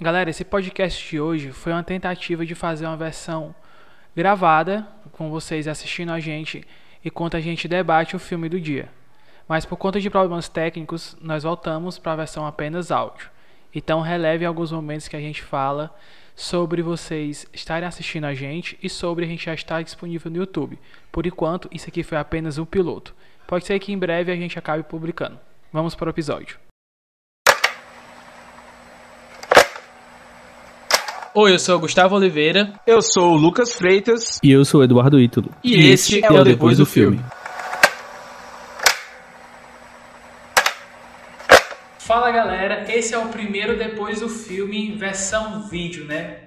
Galera, esse podcast de hoje foi uma tentativa de fazer uma versão gravada, com vocês assistindo a gente enquanto a gente debate o filme do dia. Mas por conta de problemas técnicos, nós voltamos para a versão apenas áudio. Então releve alguns momentos que a gente fala sobre vocês estarem assistindo a gente e sobre a gente já estar disponível no YouTube. Por enquanto, isso aqui foi apenas um piloto. Pode ser que em breve a gente acabe publicando. Vamos para o episódio. Oi, eu sou o Gustavo Oliveira. Eu sou o Lucas Freitas. E eu sou o Eduardo Ítalo. E, e esse é, é o Depois do, do filme. filme. Fala galera, esse é o primeiro Depois do Filme versão vídeo, né?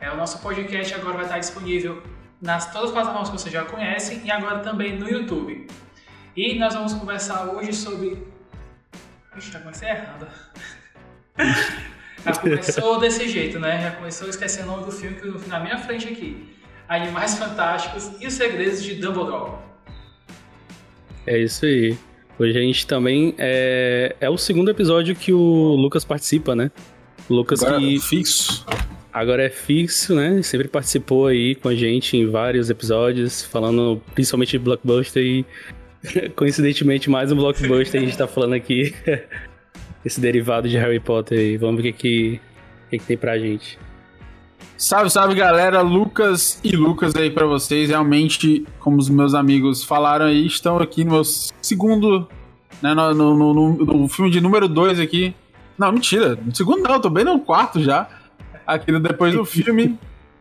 É, o nosso podcast agora vai estar disponível nas todas as plataformas que vocês já conhecem e agora também no YouTube. E nós vamos conversar hoje sobre. Ixi, tá começando errado. Já começou desse jeito, né? Já começou esquecendo o nome do filme que eu na minha frente aqui. Animais Fantásticos e os Segredos de Dumbledore. É isso aí. Hoje a gente também é, é o segundo episódio que o Lucas participa, né? O Lucas agora que é fixo. Agora é fixo, né? Sempre participou aí com a gente em vários episódios, falando principalmente de blockbuster e coincidentemente mais um blockbuster a gente tá falando aqui esse derivado de Harry Potter aí. Vamos ver o que, que, que, que tem pra gente. Salve, salve galera, Lucas e Lucas aí para vocês. Realmente, como os meus amigos falaram aí, estão aqui no meu segundo, né, no, no, no, no filme de número 2 aqui. Não, mentira, no segundo não, tô bem no quarto já. Aqui no depois do filme.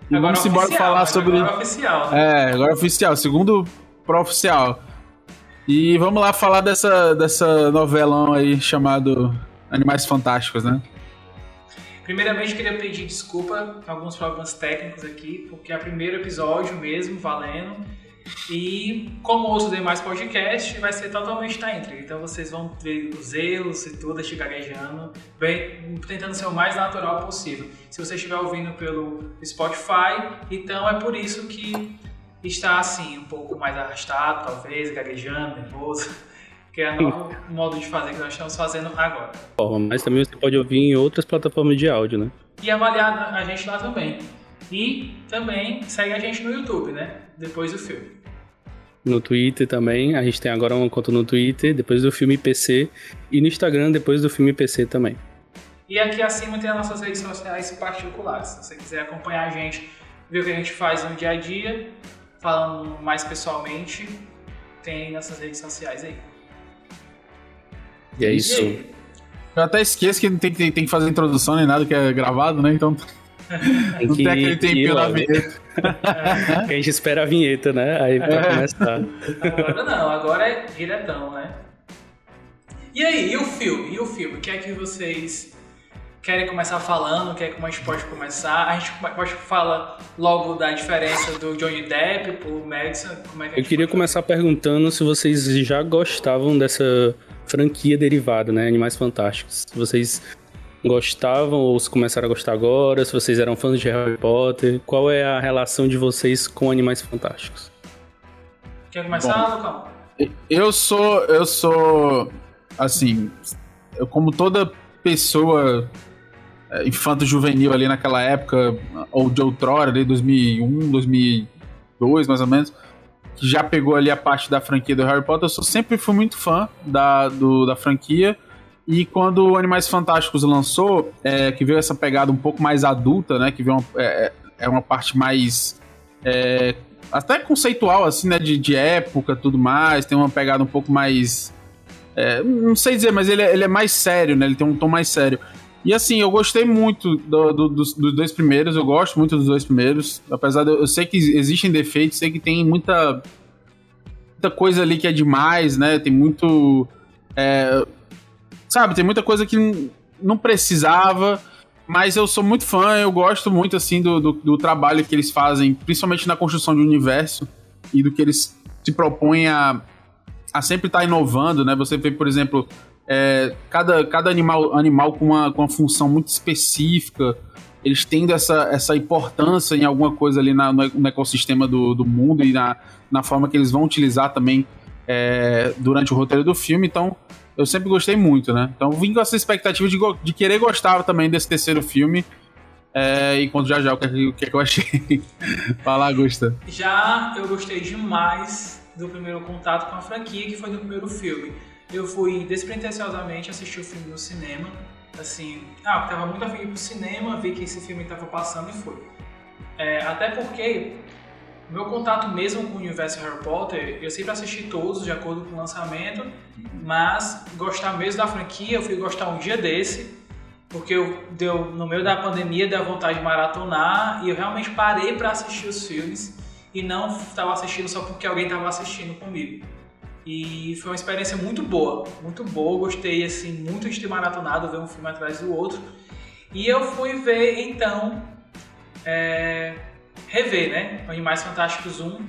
E agora vamos embora falar sobre. Agora é oficial. Né? É, agora é oficial, segundo pro oficial. E vamos lá falar dessa, dessa novelão aí chamado Animais Fantásticos, né? Primeiramente, queria pedir desculpa alguns problemas técnicos aqui, porque é o primeiro episódio mesmo, valendo. E como os demais podcasts, vai ser totalmente na entre. Então vocês vão ver os erros e tudo, este gaguejando, bem, tentando ser o mais natural possível. Se você estiver ouvindo pelo Spotify, então é por isso que está assim, um pouco mais arrastado, talvez, gaguejando, nervoso que é o novo modo de fazer que nós estamos fazendo agora. Mas também você pode ouvir em outras plataformas de áudio, né? E avaliar a gente lá também. E também segue a gente no YouTube, né? Depois do filme. No Twitter também, a gente tem agora uma conta no Twitter, depois do filme PC, e no Instagram, depois do filme PC também. E aqui acima tem as nossas redes sociais particulares. Se você quiser acompanhar a gente, ver o que a gente faz no dia a dia, falando mais pessoalmente, tem nossas redes sociais aí. E é isso. Eu até esqueço que não tem, tem, tem que fazer introdução nem nada que é gravado, né? Então. Tem não tem aquele tempinho na vinheta. que a gente espera a vinheta, né? Aí pra é. começar. Agora não, agora é diretão, né? E aí, e o filme? E o filme? O que é que vocês querem começar falando? O que é que a gente pode começar? A gente pode falar logo da diferença do Johnny Depp pro Madison? Como é que Eu queria começar perguntando se vocês já gostavam dessa franquia derivada, né? Animais Fantásticos. Se vocês gostavam ou se começaram a gostar agora, se vocês eram fãs de Harry Potter, qual é a relação de vocês com Animais Fantásticos? Quer começar, Lucão? Eu sou, eu sou, assim, eu, como toda pessoa infanto-juvenil ali naquela época, ou de outrora, ali 2001, 2002, mais ou menos, que já pegou ali a parte da franquia do Harry Potter, eu sempre fui muito fã da, do, da franquia. E quando Animais Fantásticos lançou, é, que veio essa pegada um pouco mais adulta, né? Que veio uma, é, é, é uma parte mais. É, até conceitual, assim, né? De, de época tudo mais. Tem uma pegada um pouco mais. É, não sei dizer, mas ele, é, ele é mais sério, né? Ele tem um tom mais sério. E assim, eu gostei muito do, do, dos, dos, dois primeiros, eu gosto muito dos dois primeiros. Apesar de eu, sei que existem defeitos, sei que tem muita, muita coisa ali que é demais, né? Tem muito. É, sabe, tem muita coisa que não precisava. Mas eu sou muito fã, eu gosto muito assim do, do, do trabalho que eles fazem, principalmente na construção de universo e do que eles se propõem a, a sempre estar tá inovando, né? Você vê, por exemplo, é, cada, cada animal, animal com, uma, com uma função muito específica, eles tendo essa, essa importância em alguma coisa ali na, no ecossistema do, do mundo e na, na forma que eles vão utilizar também é, durante o roteiro do filme. Então, eu sempre gostei muito, né? Então, vim com essa expectativa de, de querer gostar também desse terceiro filme. É, e conto já já o que, é o é que eu achei. Fala, Augusta. Já eu gostei demais do primeiro contato com a franquia, que foi do primeiro filme. Eu fui despretensiosamente assistir o filme no cinema. Assim, ah, tava muito afim de ir pro cinema, vi que esse filme tava passando e fui. É, até porque meu contato mesmo com o universo Harry Potter, eu sempre assisti todos de acordo com o lançamento, mas gostar mesmo da franquia, eu fui gostar um dia desse, porque eu deu no meio da pandemia deu vontade de maratonar e eu realmente parei para assistir os filmes e não estava assistindo só porque alguém estava assistindo comigo. E foi uma experiência muito boa, muito boa. Gostei assim muito de ter maratonado, ver um filme atrás do outro. E eu fui ver então é, rever, né? Animais Fantásticos 1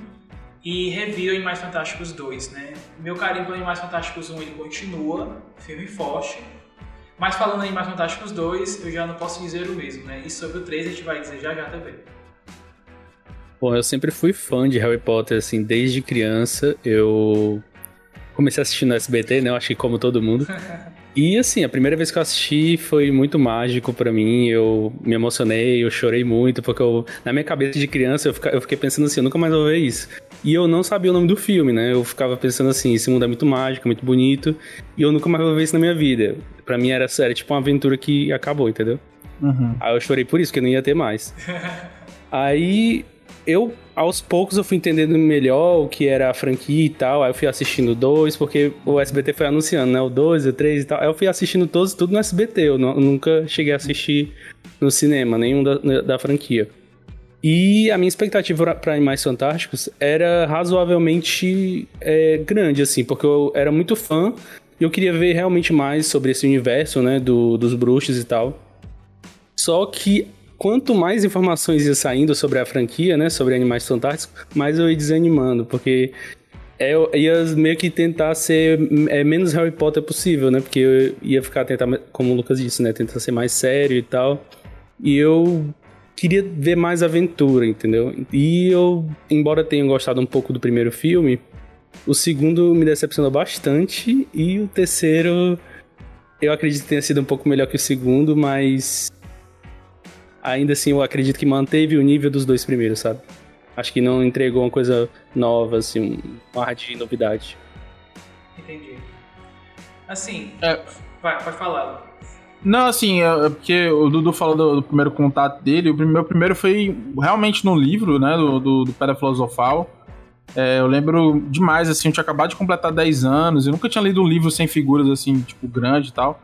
e revi Animais Fantásticos 2, né? Meu carinho por Animais Fantásticos 1 ele continua, firme e forte. Mas falando em Animais Fantásticos 2, eu já não posso dizer o mesmo, né? E sobre o 3 a gente vai dizer já já também. Bom, eu sempre fui fã de Harry Potter, assim, desde criança. Eu comecei a assistir no SBT, né? Eu acho que como todo mundo. E assim, a primeira vez que eu assisti foi muito mágico para mim. Eu me emocionei, eu chorei muito, porque eu, na minha cabeça de criança eu, fica, eu fiquei pensando assim, eu nunca mais vou ver isso. E eu não sabia o nome do filme, né? Eu ficava pensando assim, esse mundo é muito mágico, muito bonito, e eu nunca mais vou ver isso na minha vida. Para mim era, era tipo uma aventura que acabou, entendeu? Uhum. Aí eu chorei por isso, porque não ia ter mais. Aí eu, aos poucos, eu fui entendendo melhor o que era a franquia e tal. Aí eu fui assistindo dois, porque o SBT foi anunciando, né? O dois, o três e tal. Aí eu fui assistindo todos, tudo no SBT. Eu, eu nunca cheguei a assistir no cinema, nenhum da, da franquia. E a minha expectativa para Animais Fantásticos era razoavelmente é, grande, assim, porque eu era muito fã e eu queria ver realmente mais sobre esse universo, né, do, dos bruxos e tal. Só que quanto mais informações ia saindo sobre a franquia, né, sobre Animais Fantásticos, mais eu ia desanimando, porque eu ia meio que tentar ser é, menos Harry Potter possível, né, porque eu ia ficar tentar, como o Lucas disse, né, tentar ser mais sério e tal. E eu queria ver mais aventura, entendeu? E eu, embora tenha gostado um pouco do primeiro filme, o segundo me decepcionou bastante e o terceiro eu acredito que tenha sido um pouco melhor que o segundo, mas ainda assim eu acredito que manteve o nível dos dois primeiros, sabe? Acho que não entregou uma coisa nova, assim, uma ar de novidade. Entendi. Assim, é. vai, pode falar. Não, assim, é, é porque o Dudu falou do, do, primeiro contato dele. O meu primeiro foi realmente no livro, né, do, do, do Pedra Filosofal. É, eu lembro demais, assim, eu tinha acabado de completar 10 anos, eu nunca tinha lido um livro sem figuras, assim, tipo, grande e tal.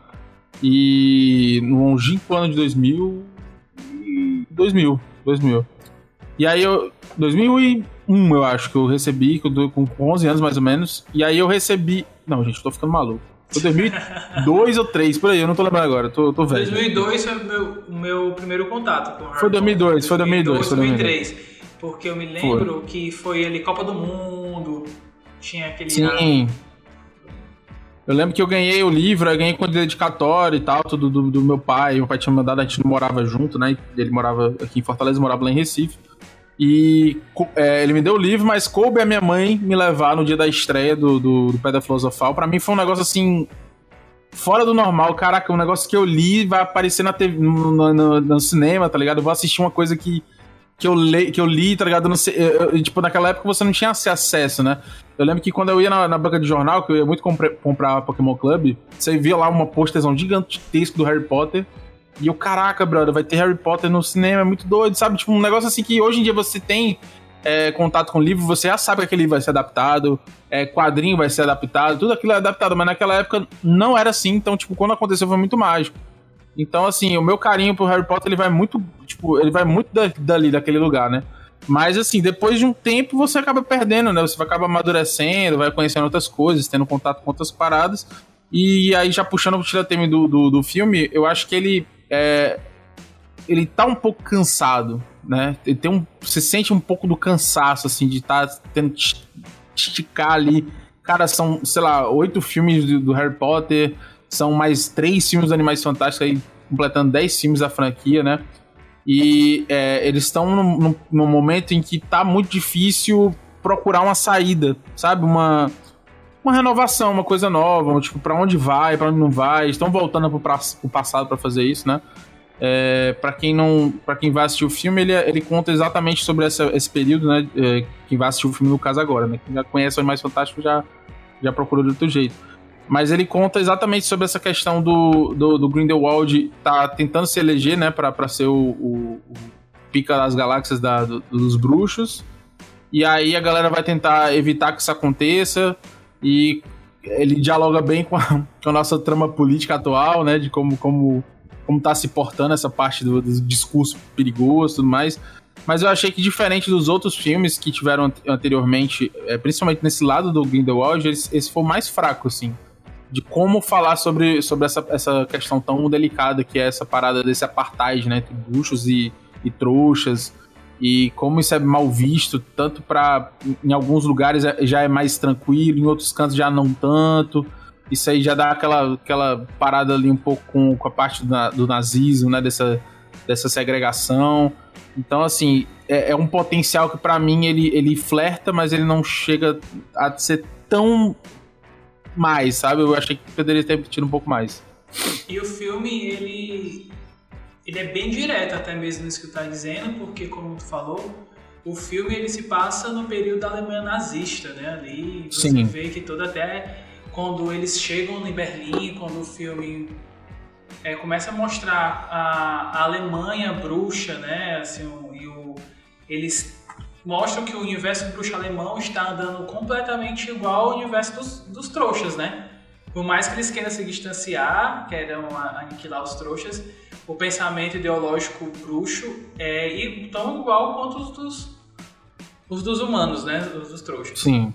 E no longínquo ano de 2000, 2000, 2000. E aí eu 2001, eu acho que eu recebi, com 11 anos mais ou menos. E aí eu recebi, não, gente, tô ficando maluco. Foi 2002 ou 3, por aí, eu não tô lembrando agora, tô, tô velho. 2002 foi o meu, o meu primeiro contato com Harry Foi 2002, foi 2002, foi 2003. 2003. Porque eu me lembro foi. que foi ali Copa do Mundo, tinha aquele... Sim. Eu lembro que eu ganhei o livro, eu ganhei com dedicatório e tal, tudo do, do, meu pai. Meu pai tinha mandado, a gente não morava junto, né? Ele morava aqui em Fortaleza, morava lá em Recife. E é, ele me deu o livro, mas coube a minha mãe me levar no dia da estreia do, do, do Pedra Filosofal. Pra mim foi um negócio assim. Fora do normal, caraca, um negócio que eu li vai aparecer na TV, no, no, no cinema, tá ligado? Eu vou assistir uma coisa que que eu, le, que eu li, tá ligado? Sei, eu, eu, tipo, naquela época você não tinha acesso, né? Eu lembro que quando eu ia na, na banca de jornal, que eu ia muito compre, comprar Pokémon Club, você via lá uma posterzão gigantesco do Harry Potter. E eu, caraca, brother, vai ter Harry Potter no cinema, é muito doido, sabe? Tipo, um negócio assim que hoje em dia você tem é, contato com o livro, você já sabe que aquele livro vai ser adaptado, é, quadrinho vai ser adaptado, tudo aquilo é adaptado, mas naquela época não era assim, então, tipo, quando aconteceu foi muito mágico. Então, assim, o meu carinho pro Harry Potter, ele vai muito, tipo, ele vai muito dali, daquele lugar, né? Mas, assim, depois de um tempo você acaba perdendo, né? Você acaba amadurecendo, vai conhecendo outras coisas, tendo contato com outras paradas. E aí, já puxando o tira-teme do, do, do, filme, eu acho que ele é, ele tá um pouco cansado, né? Ele tem um, você sente um pouco do cansaço, assim, de estar tá tendo esticar ali. Cara, são, sei lá, oito filmes do, do Harry Potter, são mais três filmes do Animais Fantásticos aí, completando dez filmes da franquia, né? E é, eles estão num, momento em que tá muito difícil procurar uma saída, sabe? Uma, uma renovação, uma coisa nova, tipo, para onde vai, para onde não vai. Estão voltando pro, pra, pro passado para fazer isso, né? É, para quem não, para quem vai assistir o filme, ele, ele conta exatamente sobre essa, esse período, né? É, quem vai assistir o filme no caso agora, né? Quem já conhece o Animais Fantásticos já já procurou de outro jeito. Mas ele conta exatamente sobre essa questão do, do, do Grindelwald tá tentando se eleger, né, para ser o, o, o, pica das galáxias da, do, dos bruxos. E aí a galera vai tentar evitar que isso aconteça. E ele dialoga bem com a, com a nossa trama política atual, né, de como, como, como tá se portando essa parte do, do discurso perigoso e tudo mais. Mas eu achei que diferente dos outros filmes que tiveram anteriormente, é, principalmente nesse lado do Grindelwald, esse, foi mais fraco, assim de como falar sobre, sobre essa, essa questão tão delicada que é essa parada desse apartheid, né, entre bruxos e, e trouxas, e como isso é mal visto, tanto para em alguns lugares é, já é mais tranquilo, em outros cantos já não tanto. Isso aí já dá aquela, aquela parada ali um pouco com, com a parte do, do nazismo, né, dessa, dessa segregação. Então, assim, é, é um potencial que para mim ele, ele flerta, mas ele não chega a ser tão mais, sabe? Eu achei que poderia ter tido um pouco mais. E o filme, ele, ele é bem direto até mesmo nisso que tu tá dizendo, porque como tu falou, o filme ele se passa no período da Alemanha nazista, né? Ali você Sim. vê que todo até quando eles chegam em Berlim, quando o filme é, começa a mostrar a, a Alemanha bruxa, né? Assim, o, e o, eles mostram que o universo bruxo alemão está andando completamente igual ao universo dos, dos trouxas, né? Por mais que eles queiram se distanciar, queiram aniquilar os trouxas, o pensamento ideológico bruxo é tão igual quanto os dos, os dos humanos, né? Os dos trouxas. Sim.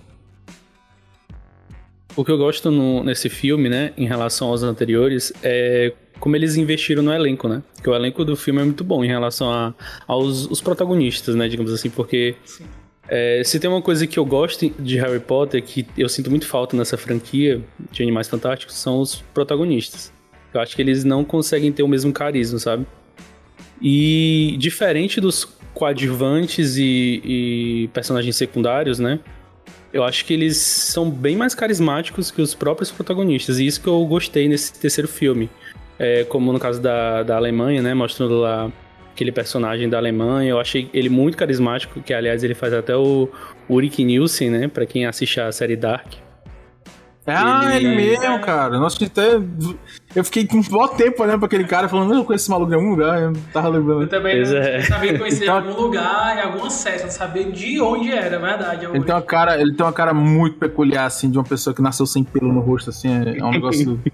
O que eu gosto no, nesse filme, né, em relação aos anteriores, é como eles investiram no elenco, né? Porque o elenco do filme é muito bom em relação a, aos os protagonistas, né? Digamos assim, porque é, se tem uma coisa que eu gosto de Harry Potter, que eu sinto muito falta nessa franquia de Animais Fantásticos, são os protagonistas. Eu acho que eles não conseguem ter o mesmo carisma, sabe? E diferente dos coadjuvantes e, e personagens secundários, né? Eu acho que eles são bem mais carismáticos que os próprios protagonistas. E isso que eu gostei nesse terceiro filme é, como no caso da, da Alemanha, né? Mostrando lá aquele personagem da Alemanha. Eu achei ele muito carismático, que aliás ele faz até o Ulrich Nielsen, né? Pra quem assiste a série Dark. Ah, ele, ele mesmo, cara. Nossa, até. Eu fiquei com um bom tempo olhando pra aquele cara falando, eu conheço esse maluco em algum lugar, eu tava lembrando. Eu também pois não é. sabia conhecer então... em algum lugar, em algum acesso, não sabia de onde era, é verdade. Ele tem, uma cara, ele tem uma cara muito peculiar, assim, de uma pessoa que nasceu sem pelo no rosto, assim, é, é um negócio.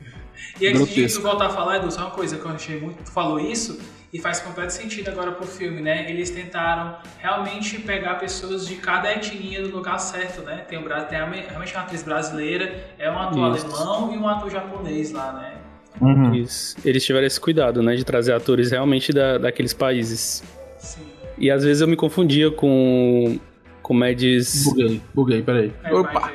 E antes de tu voltar a falar, Edu, só uma coisa que eu achei muito. Tu falou isso e faz completo sentido agora pro filme, né? Eles tentaram realmente pegar pessoas de cada etnia no lugar certo, né? Tem, um, tem realmente uma atriz brasileira, é um ator isso. alemão e um ator japonês lá, né? Uhum. Isso. Eles tiveram esse cuidado, né? De trazer atores realmente da, daqueles países. Sim. E às vezes eu me confundia com comédias. Buguei, buguei, peraí. É, Opa!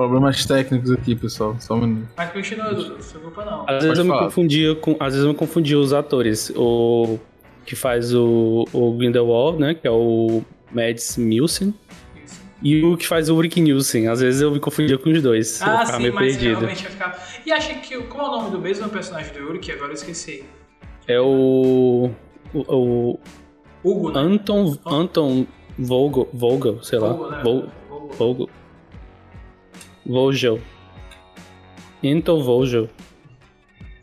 Problemas técnicos aqui, pessoal. Só um minuto. Mas continua, Dudu. Não se preocupa, não. Às vezes, eu me confundia com, às vezes eu me confundia os atores. O que faz o, o Grindelwald, né? Que é o Mads Nielsen. E o que faz o Ulrich Nielsen. Às vezes eu me confundia com os dois. Ah, sim, meio mas perdido. realmente ia ficar... E achei que... Qual é o nome do mesmo personagem do Ulrich? Agora eu esqueci. É o... O... o Hugo, né? Anton... Anton Vogel, Vogel sei lá. Né? Vogel. Vogel. Vogel. Into Vogel.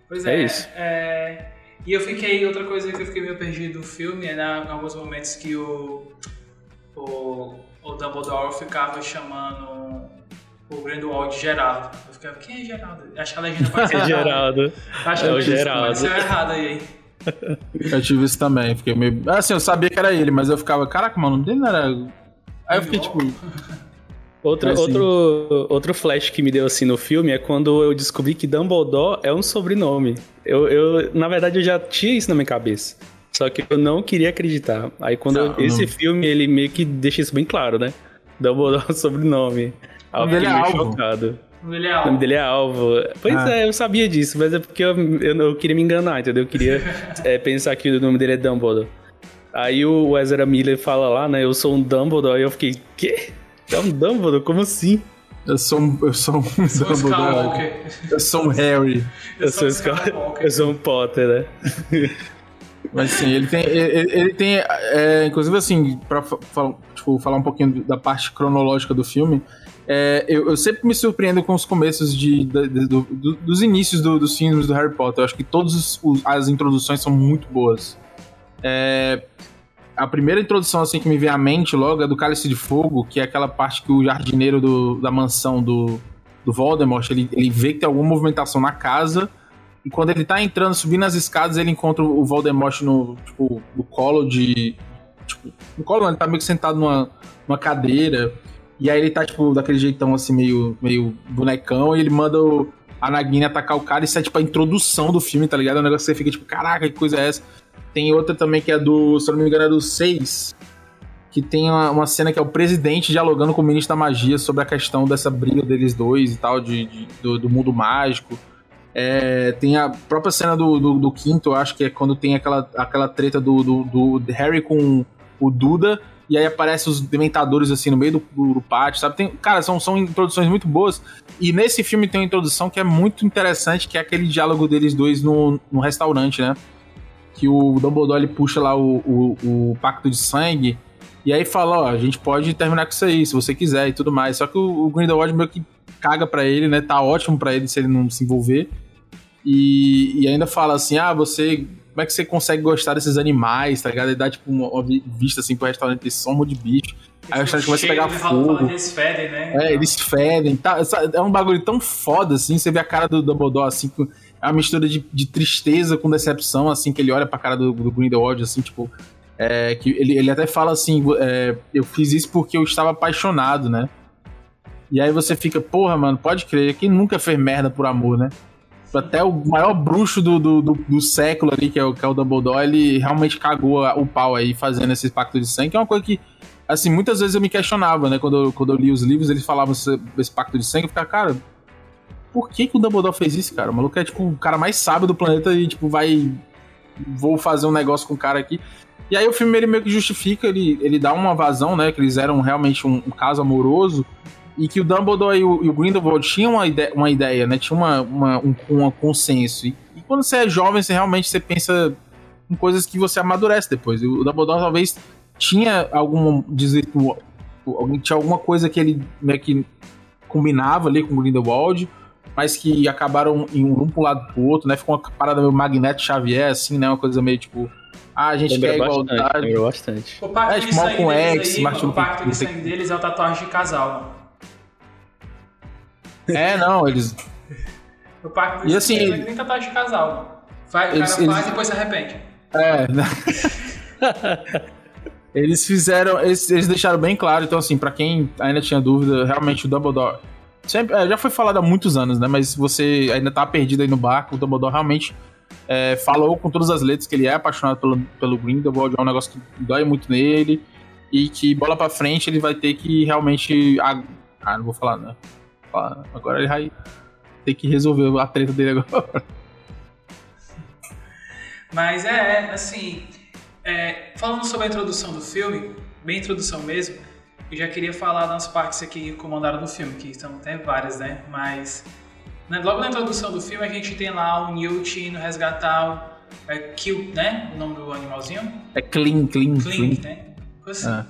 Pois é, é isso. É... E eu fiquei, outra coisa que eu fiquei meio perdido no filme é na, em alguns momentos que o, o, o Dumbledore ficava chamando o Grindelwald de Geraldo. Eu ficava, quem é Geraldo? Acho que a legenda pode ser Geraldo. Acho que é o Geraldo. Ser errado aí. Eu tive isso também, fiquei meio. Assim, eu sabia que era ele, mas eu ficava, caraca, mano, não era. Aí eu fiquei tipo. Outro, assim. outro, outro flash que me deu assim no filme é quando eu descobri que Dumbledore é um sobrenome. Eu, eu, na verdade, eu já tinha isso na minha cabeça. Só que eu não queria acreditar. Aí quando não, eu, esse não. filme, ele meio que deixa isso bem claro, né? Dumbledore é um sobrenome. Aí eu fiquei é meio alvo. chocado. O nome dele é Alvo. O nome dele é Alvo. Pois ah. é, eu sabia disso, mas é porque eu, eu, eu queria me enganar, entendeu? Eu queria é, pensar que o nome dele é Dumbledore. Aí o Ezra Miller fala lá, né? Eu sou um Dumbledore. Aí eu fiquei, quê? É um Dumbledore? Como assim? Eu sou um, eu sou um Dumbledore. Eu sou um Harry. Eu, eu sou, sou um Eu sou um Potter, né? Mas sim, ele tem. Ele, ele tem. É, inclusive, assim, pra tipo, falar um pouquinho da parte cronológica do filme, é, eu, eu, sempre me surpreendo com os começos de, de, de do, do, dos inícios do, dos filmes do Harry Potter. Eu acho que todas as introduções são muito boas. É, a primeira introdução assim que me vem à mente logo é do Cálice de Fogo, que é aquela parte que o jardineiro do, da mansão do, do Voldemort, ele, ele vê que tem alguma movimentação na casa, e quando ele tá entrando, subindo as escadas, ele encontra o Voldemort no, tipo, no colo de... Tipo, no colo não, ele tá meio que sentado numa, numa cadeira, e aí ele tá, tipo, daquele jeitão assim, meio, meio bonecão, e ele manda o, a Nagini atacar o cara, isso é tipo a introdução do filme, tá ligado? É um negócio que você fica tipo, caraca, que coisa é essa? Tem outra também que é do, se não me engano, é do 6, que tem uma, uma, cena que é o presidente dialogando com o ministro da magia sobre a questão dessa briga deles dois e tal, de, de do, do, mundo mágico. É, tem a própria cena do, do, do, quinto, eu acho que é quando tem aquela, aquela treta do, do Harry com o Duda e aí aparecem os dementadores assim no meio do, do pátio, sabe? Tem, cara, são, são introduções muito boas. E nesse filme tem uma introdução que é muito interessante, que é aquele diálogo deles dois no, no restaurante, né? Que o Dumbledore ele puxa lá o, o, o pacto de sangue. E aí fala, ó, a gente pode terminar com isso aí, se você quiser e tudo mais. Só que o, o Grindelwald meio que caga para ele, né? Tá ótimo para ele se ele não se envolver. E, e ainda fala assim, ah, você como é que você consegue gostar desses animais, tá ligado? E dá, tipo, uma, uma vista, assim, pro restaurante de som de bicho. Aí o restaurante começa a pegar fogo. Eles fedem, né? É, eles fedem. Tá, é um bagulho tão foda, assim, você vê a cara do Dumbledore, assim, é uma mistura de, de tristeza com decepção, assim, que ele olha pra cara do, do Grindelwald, assim, tipo... É, que ele, ele até fala assim, é, eu fiz isso porque eu estava apaixonado, né? E aí você fica, porra, mano, pode crer, quem nunca fez merda por amor, né? Até o maior bruxo do, do, do, do século ali, que é, o, que é o Dumbledore, ele realmente cagou o pau aí fazendo esse pacto de sangue, que é uma coisa que, assim, muitas vezes eu me questionava, né? Quando eu, quando eu li os livros, eles falavam esse, esse pacto de sangue, eu ficava, cara, por que, que o Dumbledore fez isso, cara? O maluco é, tipo, o cara mais sábio do planeta e, tipo, vai. Vou fazer um negócio com o cara aqui. E aí o filme ele meio que justifica, ele, ele dá uma vazão, né? Que eles eram realmente um, um caso amoroso e que o Dumbledore e o, e o Grindelwald tinham uma ideia, uma ideia né? Tinha uma, uma, um, um consenso. E, e, quando você é jovem, você realmente você pensa em coisas que você amadurece depois. E o Dumbledore talvez tinha algum desvirtuo, tinha alguma coisa que ele meio que combinava ali com o Grindelwald, mas que acabaram em um pro lado pro outro, né? Ficou uma parada meio Magneto Xavier, assim, né? Uma coisa meio tipo. Ah, a gente Lembra quer bastante, igualdade. bastante. O pacto é, tipo, Malcolm X, Martin O pacto de sangue deles é o tatuagem de casal. É, não, eles. O pacto e assim, ele... nem tatuagem de casal. Vai, eles, o cara eles... faz e depois se arrepende. É, né? eles fizeram. Eles, eles deixaram bem claro, então, assim, para quem ainda tinha dúvida, realmente o Dumbledore. Sempre, é, já foi falado há muitos anos, né? Mas você ainda tá perdido aí no barco, o Dumbledore realmente é, falou com todas as letras que ele é apaixonado pelo, pelo Grindelwald, é um negócio que dói muito nele. E que bola pra frente ele vai ter que realmente. Ah, não vou falar, né? Agora ele vai ter que resolver a treta dele agora. Mas é, assim, é, falando sobre a introdução do filme, bem introdução mesmo, eu já queria falar das partes aqui que comandaram do filme, que são até várias, né? Mas né, logo na introdução do filme a gente tem lá o Newt indo resgatar o é, Kill, né? O nome do animalzinho? É Clean, Clean, Clean. Clean. né? Assim. Ah.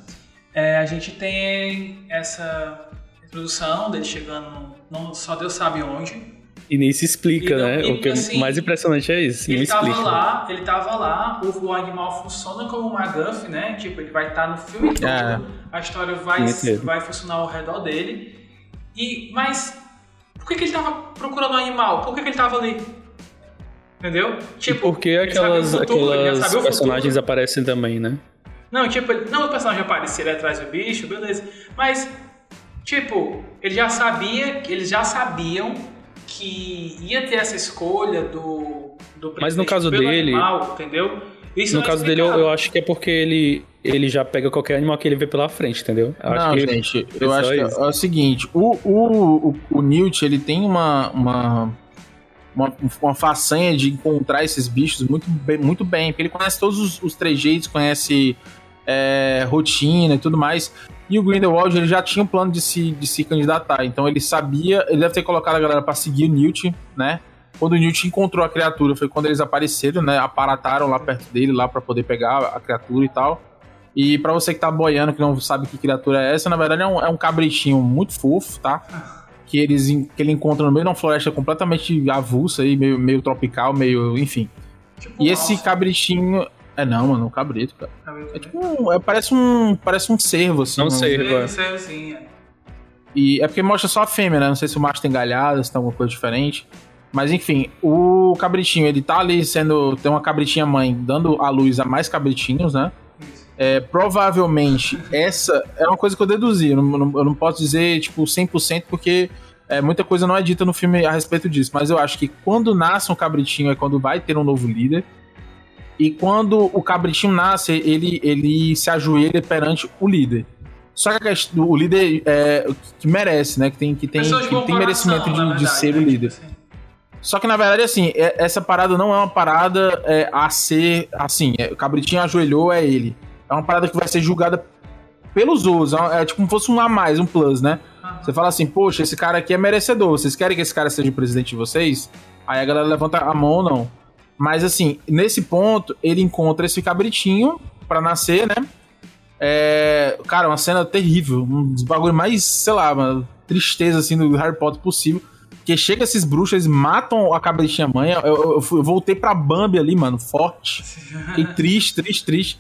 É, a gente tem essa introdução dele chegando, não, só Deus sabe onde. E nem se explica, não, né? o que é assim, mais impressionante é isso. Ele tava explica. lá, ele tava lá, o, animal funciona como uma MacGuff, né? Tipo, ele vai estar tá no filme todo, é. a história vai, vai funcionar ao redor dele. E, mas, por que, que ele tava procurando um animal? Por que, que ele tava ali? Entendeu? Tipo, porque aquelas, futuro, aquelas personagens aparecem também, né? Não, tipo, não o personagem aparecer atrás do bicho, beleza. Mas Tipo, ele já sabia, eles já sabiam que ia ter essa escolha do, do Mas no caso dele, animal, entendeu? Isso no é caso dele, eu, eu, acho que é porque ele, ele já pega qualquer animal que ele vê pela frente, entendeu? Eu não, acho gente, que eu acho que é, o seguinte, o, o, o, o Newt, ele tem uma, uma, uma, uma façanha de encontrar esses bichos muito bem, muito bem, porque ele conhece todos os, os trejeitos, conhece é, rotina e tudo mais. E o Grindelwald ele já tinha um plano de se, de se candidatar, então ele sabia, ele deve ter colocado a galera para seguir o Newt, né? Quando o Newt encontrou a criatura foi quando eles apareceram, né? Aparataram lá perto dele lá para poder pegar a criatura e tal. E para você que tá boiando, que não sabe que criatura é essa, na verdade é um, é um cabritinho muito fofo, tá? Que, eles, que ele encontra no meio de uma floresta completamente avulsa aí, meio, meio tropical, meio. enfim. Tipo e esse cabritinho. É não, mano, um cabrito, cara. Cabrito, é tipo um, é, parece um. Parece um cervo, assim. Não um cervo, é. Cervozinho. E é porque mostra só a fêmea, né? Não sei se o macho tem galhada, se tem alguma coisa diferente. Mas enfim, o cabritinho, ele tá ali sendo. Tem uma cabritinha mãe dando a luz a mais cabritinhos, né? É, provavelmente, essa é uma coisa que eu deduzi. Eu não, eu não posso dizer, tipo, 100% porque é, muita coisa não é dita no filme a respeito disso. Mas eu acho que quando nasce um cabritinho é quando vai ter um novo líder. E quando o cabritinho nasce, ele, ele se ajoelha perante o líder. Só que o líder é, que merece, né? Que tem, que tem, que tem merecimento de, verdade, de ser né? o líder. Tipo assim. Só que na verdade, assim, é, essa parada não é uma parada é, a ser assim. É, o cabritinho ajoelhou, é ele é uma parada que vai ser julgada pelos outros. É, é tipo como fosse um a mais, um plus, né? Você fala assim, poxa, esse cara aqui é merecedor. Vocês querem que esse cara seja o presidente de vocês? Aí a galera levanta a mão ou não. Mas assim, nesse ponto, ele encontra esse cabritinho para nascer, né? É, cara, uma cena terrível. Um dos bagulhos mais, sei lá, tristeza assim do Harry Potter possível. Que chega esses bruxos, eles matam a cabritinha mãe. Eu, eu, eu, voltei pra Bambi ali, mano, forte. E triste, triste, triste.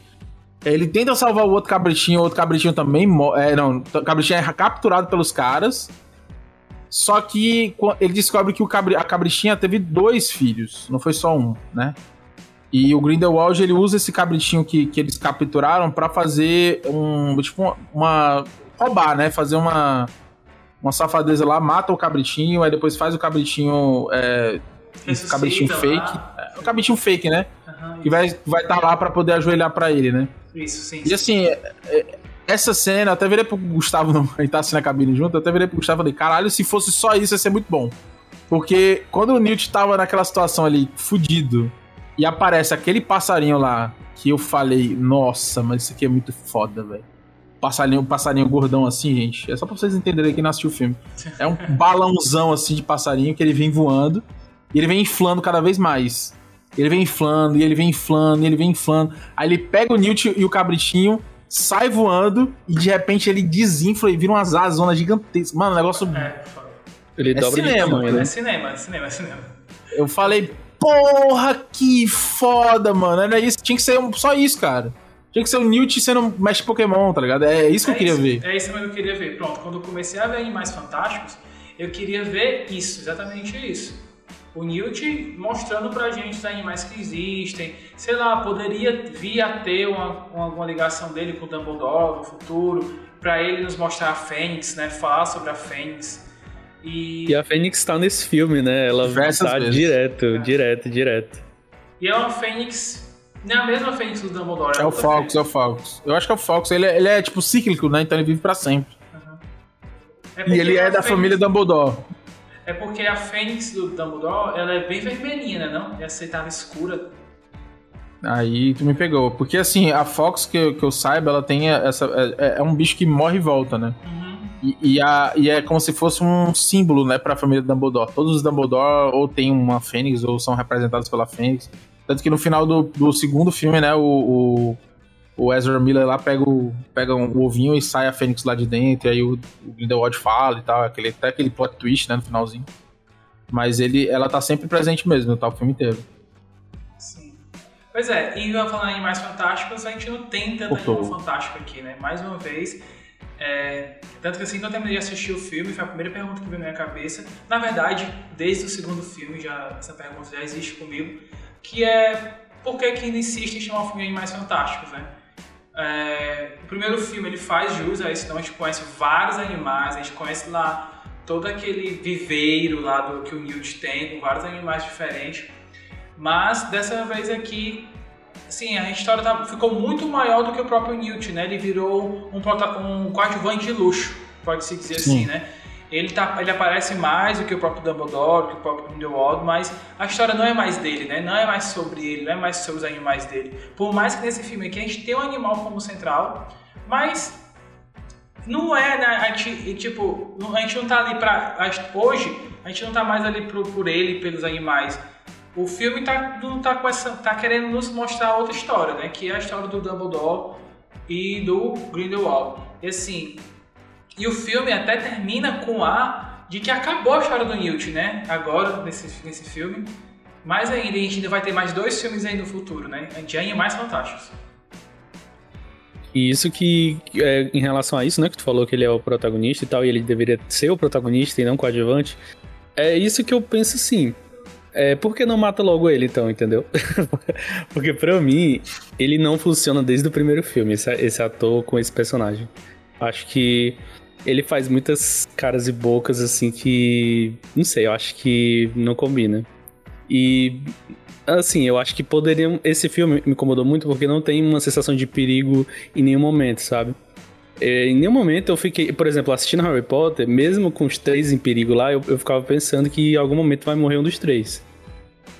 Ele tenta salvar o outro cabritinho, o outro cabritinho também. É, não, o cabritinho é capturado pelos caras. Só que ele descobre que o cabri, a cabritinha teve dois filhos, não foi só um, né? E o Grindelwald ele usa esse cabritinho que, que eles capturaram para fazer um. Tipo, uma. roubar, né? Fazer uma. Uma safadeza lá, mata o cabritinho, aí depois faz o cabritinho. É, esse cabritinho fake. É, o cabritinho fake, né? Uhum, que vai estar vai tá lá para poder ajoelhar para ele, né? Isso, sim. E assim, é, é, essa cena, até virei pro Gustavo, não, gente tá assim na cabine junto, até virei pro Gustavo e falei, caralho, se fosse só isso ia ser muito bom. Porque quando o Newt tava naquela situação ali, fudido, e aparece aquele passarinho lá, que eu falei, nossa, mas isso aqui é muito foda, velho. Passarinho, passarinho gordão assim, gente. É só pra vocês entenderem que não assistiu o filme. É um balãozão assim de passarinho que ele vem voando e ele vem inflando cada vez mais. Ele vem inflando, e ele vem inflando, e ele vem inflando. Aí ele pega o Newt e o cabritinho, sai voando, e de repente ele desinfla e vira umas azonas gigantescas. Mano, o negócio. É, ele é dobra cinema, tamanho, né? É cinema, é cinema, é cinema. Eu falei, porra, que foda, mano. Era isso, tinha que ser só isso, cara. Tinha que ser o Newt sendo mestre Pokémon, tá ligado? É isso que é eu queria isso, ver. É isso que eu queria ver. Pronto, quando eu comecei a ver Animais Fantásticos, eu queria ver isso, exatamente isso o Newt mostrando pra gente os animais que existem. Sei lá, poderia vir a ter uma, uma, alguma ligação dele com o Dumbledore no futuro, para ele nos mostrar a Fênix, né? Falar sobre a Fênix. E, e a Fênix tá nesse filme, né? Ela Diversas tá vezes. direto, é. direto, direto. E é uma Fênix. Não é a mesma Fênix do Dumbledore. É, é o Falcos, é o Falcos. Eu acho que é o Falcos. Ele, é, ele é tipo cíclico, né? Então ele vive pra sempre. Uhum. É e ele é da Fênix... família Dumbledore. É porque a Fênix do Dumbledore, ela é bem vermelhinha, né, não? E essa tava escura. Aí tu me pegou. Porque assim, a Fox, que, eu, que eu saiba, ela tem essa. É, é, um bicho que morre e volta, né? Uhum. E, e, a, e é como se fosse um símbolo, né, pra família Dumbledore. Todos os Dumbledore ou tem uma Fênix ou são representados pela Fênix. Tanto que no final do, do segundo filme, né, o, o, o Ezra Miller lá pega o, pega um, ovinho e sai a Fênix lá de dentro, e aí o, o Grindelwald fala e tal, aquele, até aquele plot twist, né, no finalzinho. Mas ele, ela tá sempre presente mesmo, tá o filme inteiro. Sim. Pois é, e falar em Animais Fantásticos, a gente não tem tanto animal fantástico aqui, né? Mais uma vez, é, tanto que assim que eu terminei de assistir o filme, foi a primeira pergunta que veio na minha cabeça. Na verdade, desde o segundo filme, já, essa pergunta já existe comigo, que é por que que insiste em chamar o filme de Animais Fantásticos, né? É, o primeiro filme ele faz jus a isso, então a gente conhece vários animais, a gente conhece lá todo aquele viveiro lá do que o Newt tem, com vários animais diferentes. Mas dessa vez aqui, sim, a história tá, ficou muito maior do que o próprio Newt, né? Ele virou um, um coadjuvante de luxo, pode-se dizer sim. assim, né? Ele, tá, ele aparece mais do que o próprio Dumbledore, do que o próprio Grindelwald, mas a história não é mais dele, né? Não é mais sobre ele, não é mais sobre os animais dele. Por mais que nesse filme aqui a gente tenha um animal como central, mas não é, né? A gente, tipo, a gente não tá ali pra. Hoje, a gente não tá mais ali por, por ele, pelos animais. O filme tá, não tá, com essa, tá querendo nos mostrar outra história, né? Que é a história do Dumbledore e do Grindelwald. E assim, e o filme até termina com a de que acabou a história do Newt, né? Agora, nesse, nesse filme. Mais ainda, a gente ainda vai ter mais dois filmes aí no futuro, né? De Animais Fantásticos. E isso que, é, em relação a isso, né, que tu falou que ele é o protagonista e tal, e ele deveria ser o protagonista e não coadjuvante, é isso que eu penso assim. É, por que não mata logo ele, então, entendeu? Porque pra mim, ele não funciona desde o primeiro filme, esse, esse ator com esse personagem. Acho que ele faz muitas caras e bocas, assim, que. Não sei, eu acho que não combina. E. Assim, eu acho que poderiam. Esse filme me incomodou muito porque não tem uma sensação de perigo em nenhum momento, sabe? É, em nenhum momento eu fiquei, por exemplo, assistindo Harry Potter, mesmo com os três em perigo lá, eu, eu ficava pensando que em algum momento vai morrer um dos três.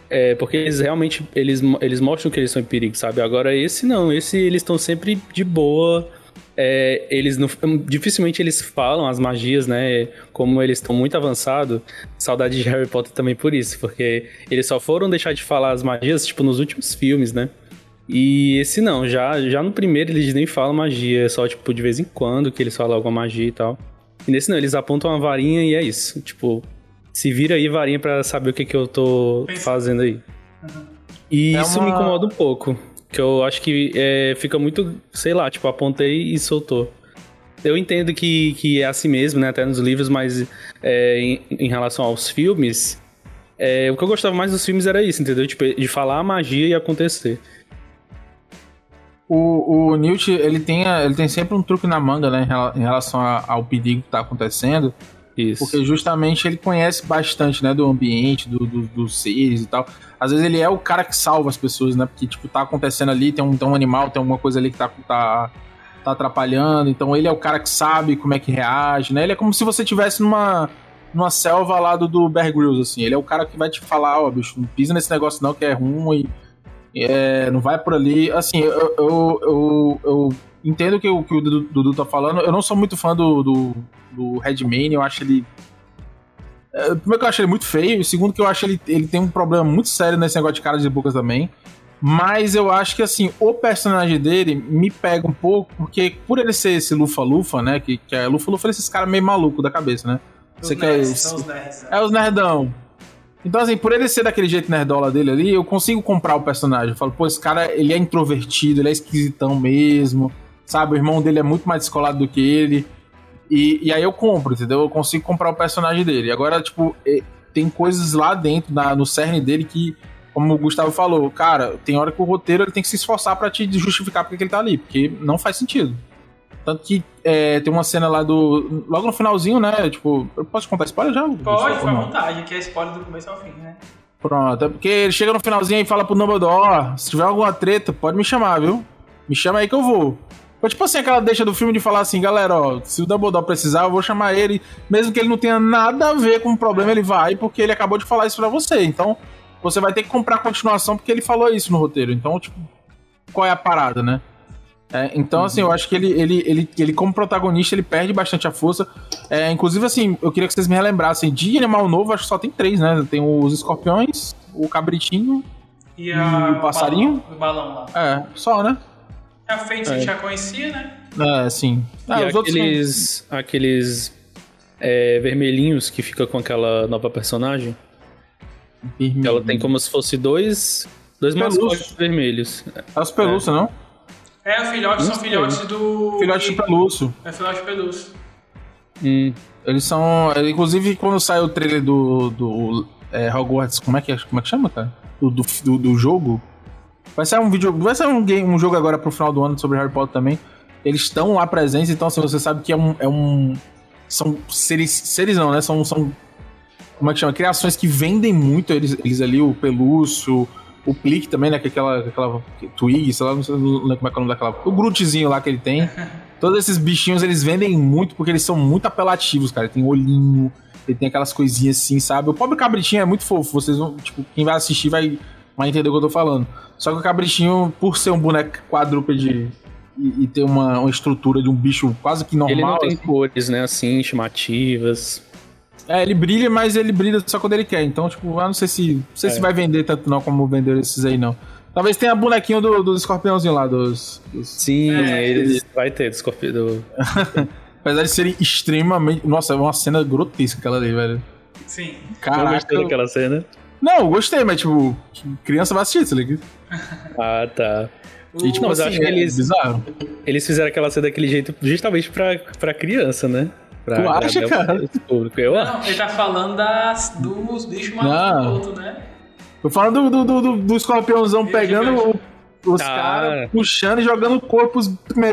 É, porque eles realmente eles, eles mostram que eles são em perigo, sabe? Agora esse não, esse eles estão sempre de boa, é, eles não, dificilmente eles falam as magias, né? Como eles estão muito avançados. Saudade de Harry Potter também por isso, porque eles só foram deixar de falar as magias, tipo, nos últimos filmes, né? E esse não, já, já no primeiro eles nem falam magia, é só, tipo, de vez em quando que eles falam alguma magia e tal. E nesse não, eles apontam uma varinha e é isso. Tipo, se vira aí varinha para saber o que, que eu tô fazendo aí. E é isso uma... me incomoda um pouco. Que eu acho que é, fica muito, sei lá, tipo, apontei e soltou. Eu entendo que, que é assim mesmo, né? Até nos livros, mas é, em, em, relação aos filmes, é, o que eu gostava mais dos filmes era isso, entendeu? Tipo, de falar a magia e acontecer. O, o Newt, ele tem, ele tem sempre um truque na manga, né? Em relação ao perigo que tá acontecendo. Isso. Porque justamente ele conhece bastante, né, do ambiente, do, do, dos seres e tal. Às vezes ele é o cara que salva as pessoas, né? Porque, tipo, tá acontecendo ali, tem um, tem um animal, tem alguma coisa ali que tá, tá, tá atrapalhando. Então ele é o cara que sabe como é que reage, né? Ele é como se você tivesse numa, numa selva lá do, do Bear Grylls, assim. Ele é o cara que vai te falar, ó, oh, bicho, não pisa nesse negócio não, que é ruim. É, não vai por ali. Assim, eu, eu, eu, eu entendo que o que o Dudu tá falando. Eu não sou muito fã do, do, do Redman, eu acho ele. É, primeiro que eu acho ele muito feio, e segundo que eu acho ele, ele tem um problema muito sério nesse negócio de caras e bocas também. Mas eu acho que assim, o personagem dele me pega um pouco, porque por ele ser esse lufa-lufa, né? Que, que é lufa-lufa, esses caras meio maluco da cabeça, né? Você quer. São os nerds, é os nerdão. Então, assim, por ele ser daquele jeito nerdola dele ali, eu consigo comprar o personagem. Eu falo, pô, esse cara, ele é introvertido, ele é esquisitão mesmo sabe? O irmão dele é muito mais descolado do que ele. E, e aí eu compro, entendeu? Eu consigo comprar o personagem dele. Agora, tipo, tem coisas lá dentro, na, no cerne dele, que, como o Gustavo falou, cara, tem hora que o roteiro ele tem que se esforçar para te justificar porque ele tá ali, porque não faz sentido. Tanto que é, tem uma cena lá do. Logo no finalzinho, né? Tipo, eu posso contar spoiler já? Pode, fica à vontade, que é spoiler do começo ao fim, né? Pronto, é porque ele chega no finalzinho e fala pro Dumbledore: se tiver alguma treta, pode me chamar, viu? Me chama aí que eu vou. Foi tipo assim, aquela deixa do filme de falar assim, galera, ó, se o Dumbledore precisar, eu vou chamar ele, mesmo que ele não tenha nada a ver com o problema, ele vai, porque ele acabou de falar isso pra você. Então, você vai ter que comprar a continuação porque ele falou isso no roteiro. Então, tipo, qual é a parada, né? É, então, assim, eu acho que ele, ele, ele, ele, como protagonista, ele perde bastante a força. É, inclusive, assim, eu queria que vocês me relembrassem. De animal novo, acho que só tem três, né? Tem os escorpiões, o cabritinho e, e o passarinho. O balão, o balão lá. É, só, né? É a Fênix é. a gente já conhecia, né? É, sim. Ah, e aqueles, outros... aqueles é, vermelhinhos que fica com aquela nova personagem. Vermelho. Ela tem como se fosse dois, dois mascotes vermelhos. É os pelúcios, é. não? É, os filhotes são filhotes do. Filhote de pelúcio. É filhote de pelúcio. Hum. Eles são. Inclusive, quando sai o trailer do, do é, Hogwarts, como é que, é, como é que chama, cara? Do, do, do jogo, Vai ser um vídeo, vai ser um, game, um jogo agora pro final do ano sobre Harry Potter também. Eles estão lá presentes, então assim, você sabe que é um. É um são seres. Seres não, né? São. são como é que chama? Criações que vendem muito eles, eles ali, o Pelúcio, o Plique também, né? Que é aquela, aquela Twig, sei lá, não sei como é que é o nome daquela. O Grootzinho lá que ele tem. Todos esses bichinhos, eles vendem muito porque eles são muito apelativos, cara. Tem olhinho, ele tem aquelas coisinhas assim, sabe? O pobre cabritinho é muito fofo. Vocês vão, tipo, quem vai assistir vai, vai entender o que eu tô falando. Só que o cabritinho, por ser um boneco quadrúpede e, e ter uma, uma estrutura de um bicho quase que normal. Ele não tem assim, cores, né, assim, chamativas. É, ele brilha, mas ele brilha só quando ele quer. Então, tipo, eu não sei se. Não sei É. se vai vender tanto não como vender esses aí, não. Talvez tenha bonequinho do, do escorpiãozinho lá, dos. dos- Sim, É, eles vai ter do Scorpio. Do... Apesar de serem extremamente. Nossa, é uma cena grotesca aquela ali, velho. Sim. Caraca. gostou daquela cena? Não, gostei, mas tipo, criança vai assistir, tá ligado? Ah, tá. E tipo, Não, mas eu assim, acho que é eles- bizarro. Eles fizeram aquela cena daquele jeito justamente pra, pra criança, né? Pra Tu acha, o cara? Público. Eu acho. Não, ele tá falando das, dos bichos malucos né? Tô falando do, do, do, do escorpiãozão pegando gigante. o- os Ah. caras, puxando e jogando corpos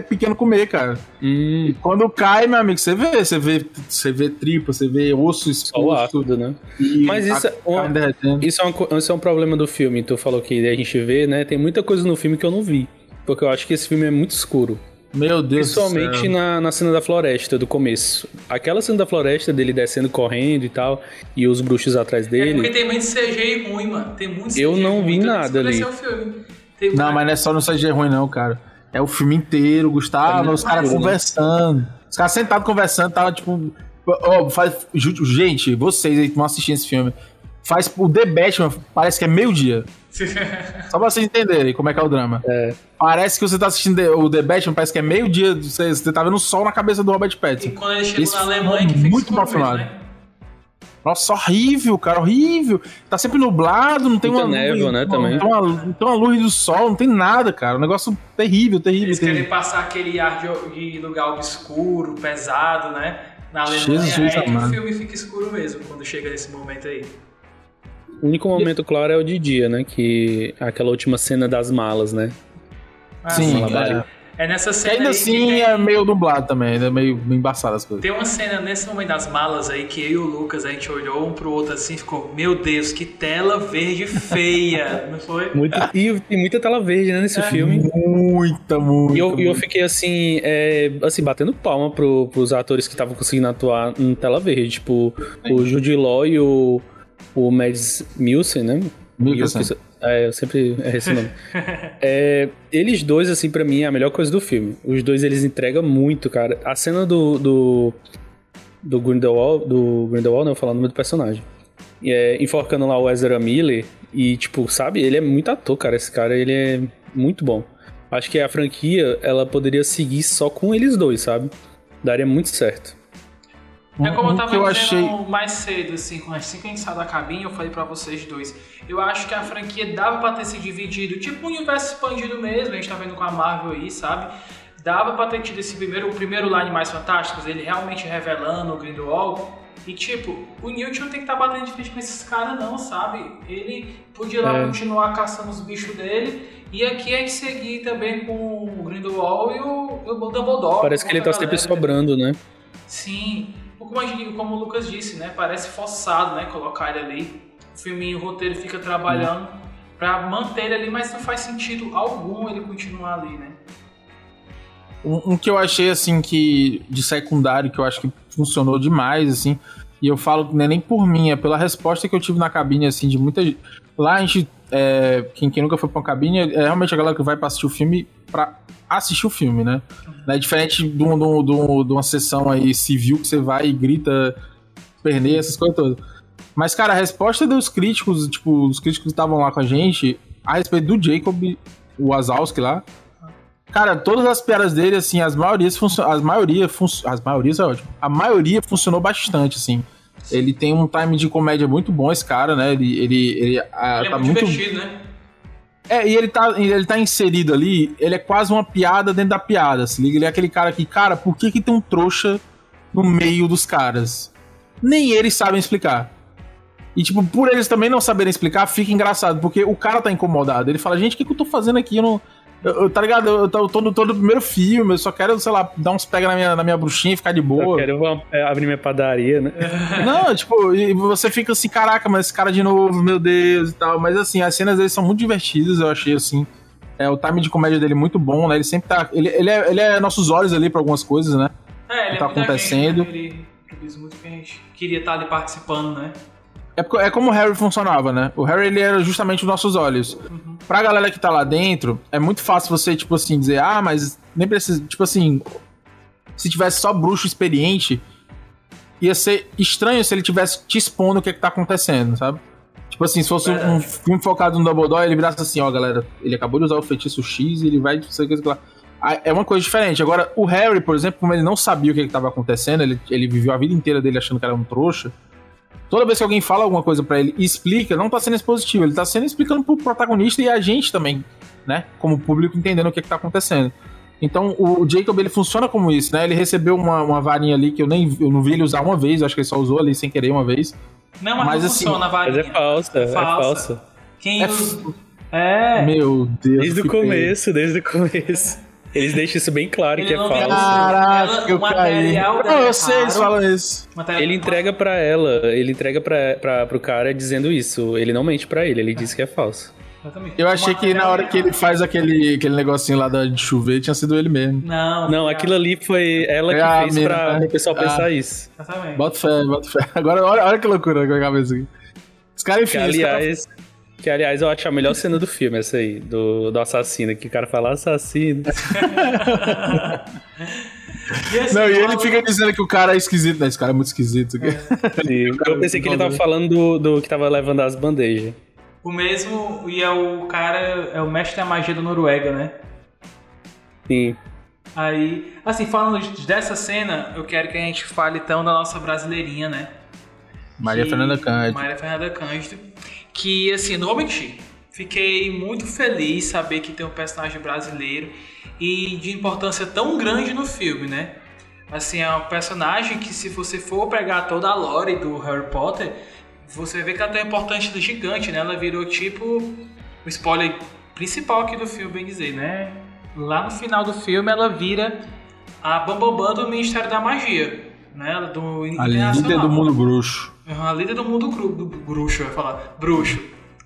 pequeno comer, cara. Hum, Quando cai, meu amigo, você vê, você vê, você vê tripa, você vê osso só o exposto. ácido, né? e Mas isso a é uma-. Isso é, um, isso é um problema do filme. Tu falou que a gente vê, né? Tem muita coisa no filme que eu não vi. Porque eu acho que esse filme é muito escuro. Meu Deus do Principalmente céu. na, na cena da floresta, do começo. Aquela cena da floresta, dele descendo correndo e tal, e os bruxos atrás É porque dele. tem muito CGI ruim, mano. Tem muito CGI Eu não ruim, vi então nada ali. o filme. Tem Não, mas não é só no CG ruim, não, cara. É o filme inteiro, Gustavo, É os caras né? conversando. Os caras sentados conversando, tava tipo. Ó, faz, gente, vocês aí que vão assistir esse filme. Faz o The Batman, parece que é meio-dia. Só pra vocês entenderem como é que é o drama. É. Parece que você tá assistindo The- o The Batman, parece que é meio-dia. Você, você tá vendo o sol na cabeça do Robert E Pattinson. quando ele chegou Esse na Alemanha, é que fica muito filmado. né? Nossa, horrível, cara, horrível. Tá sempre nublado, não tem Muita uma névoa, né, não, também. Não tem, uma, não tem uma luz do sol, não tem nada, cara. Um negócio terrível, terrível. Eles terrível. querem passar aquele ar de, de lugar obscuro, pesado, né? Na Alemanha. Jesus é que o filme fica escuro mesmo quando chega nesse momento aí. O único momento claro é o de dia, né? Que é aquela última cena das malas, né? Ah, Sim, é. É nessa Que cena ainda aí que assim tem, é meio dublado também, ainda é meio, embaçado as coisas. tem uma cena nesse momento das malas aí que eu e o Lucas a gente olhou um pro outro assim e ficou, meu Deus, que tela verde feia, não foi? Muito, e tem muita tela verde, né, nesse filme. Muita, muita. E eu, e eu muita. fiquei assim, é, assim, batendo palma pro, pros atores que estavam conseguindo atuar em tela verde. Tipo, o Jude Law e o, o Mads Mikkelsen, né? Mikkelsen. Mikkelsen. É, eu sempre erro esse nome. É, eles dois, assim, pra mim, é a melhor coisa do filme. Os dois, eles entregam muito, cara. A cena do... do do Grindelwald, do Grindelwald, não, eu falar o nome do personagem. É, enforcando lá o Ezra Miller e, tipo, sabe, ele é muito ator, cara. Esse cara, ele é muito bom. Acho que a franquia, ela poderia seguir só com eles dois, sabe? Daria muito certo. É como eu tava eu dizendo achei. mais cedo, assim, quando assim que a gente saiu da cabine, eu falei pra vocês dois. Eu acho que a franquia dava pra ter se dividido, tipo um universo expandido mesmo, a gente tá vendo com a Marvel aí, sabe? Dava pra ter tido esse primeiro, o primeiro line mais fantásticos, ele realmente revelando o Grindelwald. E tipo, o Newt não tem que estar batendo de frente com esses caras não, sabe? Ele podia lá É. continuar caçando os bichos dele. E aqui a gente seguir também com o Grindelwald e o, o Dumbledore. Parece que ele tá sempre sobrando, né? Sim, como, gente- como o Lucas disse, né? Parece forçado, né? Colocar ele ali. O filminho, o roteiro fica trabalhando pra manter ele ali, mas não faz sentido algum ele continuar ali, né? Um, um que eu achei, assim, que. De secundário, que eu acho que funcionou demais, assim. E eu falo não é nem por mim, é pela resposta que eu tive na cabine, assim, de muita gente. Lá a gente. é, quem, quem nunca foi pra uma cabine é realmente a galera que vai pra assistir o filme pra assistir o filme, né? Não é diferente de, um- de um- de um- de uma sessão aí civil que você vai e grita, perneia, essas coisas todas. Mas, cara, a resposta dos críticos, tipo, os críticos que estavam lá com a gente, a respeito do Jacob, o Wazowski lá, Cara, todas as piadas dele, assim, as maiorias funcionam. As maioria As maiorias é ótimo. A maioria funcionou bastante, assim. Ele tem um time de comédia muito bom, esse cara, né? Ele, ele, ele, ah, ele é tá muito, muito. divertido, né? É, e ele tá, ele tá inserido ali, ele é quase uma piada dentro da piada, se liga? Ele é aquele cara que, cara, por que que tem um trouxa no meio dos caras? Nem eles sabem explicar. E, tipo, por eles também não saberem explicar, fica engraçado, porque o cara tá incomodado. Ele fala, gente, o que, que eu tô fazendo aqui? Eu não. Eu- eu- tá ligado? Eu tô, eu tô no todo o primeiro filme, eu só quero, sei lá, dar uns pega na minha, na minha bruxinha e ficar de Eu boa. quero uma- é, abrir minha padaria, né? Não, tipo, e você fica assim, caraca, mas esse cara de novo, meu Deus e tal. Mas assim, as cenas deles são muito divertidas, eu achei assim. É, o time de comédia dele é muito bom, né? Ele sempre tá. Ele, ele, é, ele é nossos olhos ali pra algumas coisas, né? É, ele tá é acontecendo. Gente, né? Ele produz muito que a gente queria estar ali participando, né? É, é como o Harry funcionava, né? O Harry, ele era justamente os nossos olhos. Pra galera que tá lá dentro, é muito fácil você, tipo assim, dizer, ah, mas nem precisa. Tipo assim, se tivesse só bruxo experiente, ia ser estranho se ele tivesse te expondo o que, é que tá acontecendo, sabe? Tipo assim, se fosse um Verdade. filme focado no Dumbledore, ele virasse assim, ó, galera, ele acabou de usar o feitiço X e ele vai. Não sei o que, lá. É uma coisa diferente. Agora, o Harry, por exemplo, como ele não sabia o que estava acontecendo, ele, ele viveu a vida inteira dele achando que era um trouxa. Toda vez que alguém fala alguma coisa pra ele e explica, não tá sendo expositivo, ele tá sendo explicando pro protagonista e a gente também, né? Como público entendendo o que, que tá acontecendo. Então, o Jacob, ele funciona como isso, né? Ele recebeu uma, uma varinha ali que eu nem eu não vi ele usar uma vez, acho que ele só usou ali sem querer uma vez. Não, mas, Mas, não assim, funciona a Mas varinha. é falsa, é Falsa. falsa. Quem É usa... É. Meu Deus. Desde o começo, desde o começo. Eles deixam isso bem claro Ele que é falso. Caraca, Ela- eu o caí. Não, dela é eu sei, eles falam isso. Ele entrega pra ela, ele entrega pra, pra, pro cara dizendo isso. Ele não mente pra ele, ele diz que é falso. Eu achei que na hora é que ele faz aquele, aquele negocinho lá da- de chover, tinha sido ele mesmo. Não, Não, é- aquilo ali foi ela que Ah, fez mina, pra né? o pessoal Ah. pensar isso. Exatamente. Bota fé, bota fé. Agora, olha, olha que loucura com a cabeça aqui. Os caras, enfim, Que aliás, que aliás eu acho a melhor cena do filme, essa aí, do, do assassino, que o cara fala assassino. E assim, Não, e ele fica dizendo que o cara é esquisito, né? Esse cara é muito esquisito. eu pensei que ele tava falando do, do que tava levando as bandejas. O mesmo, e é o cara, é o mestre da magia da Noruega, né? Sim. Aí, assim, falando de- dessa cena, eu quero que a gente fale então da nossa brasileirinha, né? Maria Que- Fernanda Cândido. Maria Fernanda Cândido. Que, assim, não vou mentir. Fiquei muito feliz saber que tem um personagem brasileiro e de importância tão grande no filme, né? Assim, é um personagem que se você for pegar toda a lore do Harry Potter, você vê que ela tem uma importância gigante, né? Ela virou tipo o spoiler principal aqui do filme, bem dizer, né? Lá no final do filme ela vira a bambambam do Ministério da Magia, né? Do A líder do mundo bruxo. A líder do mundo gru, do bruxo, eu ia falar. Bruxo,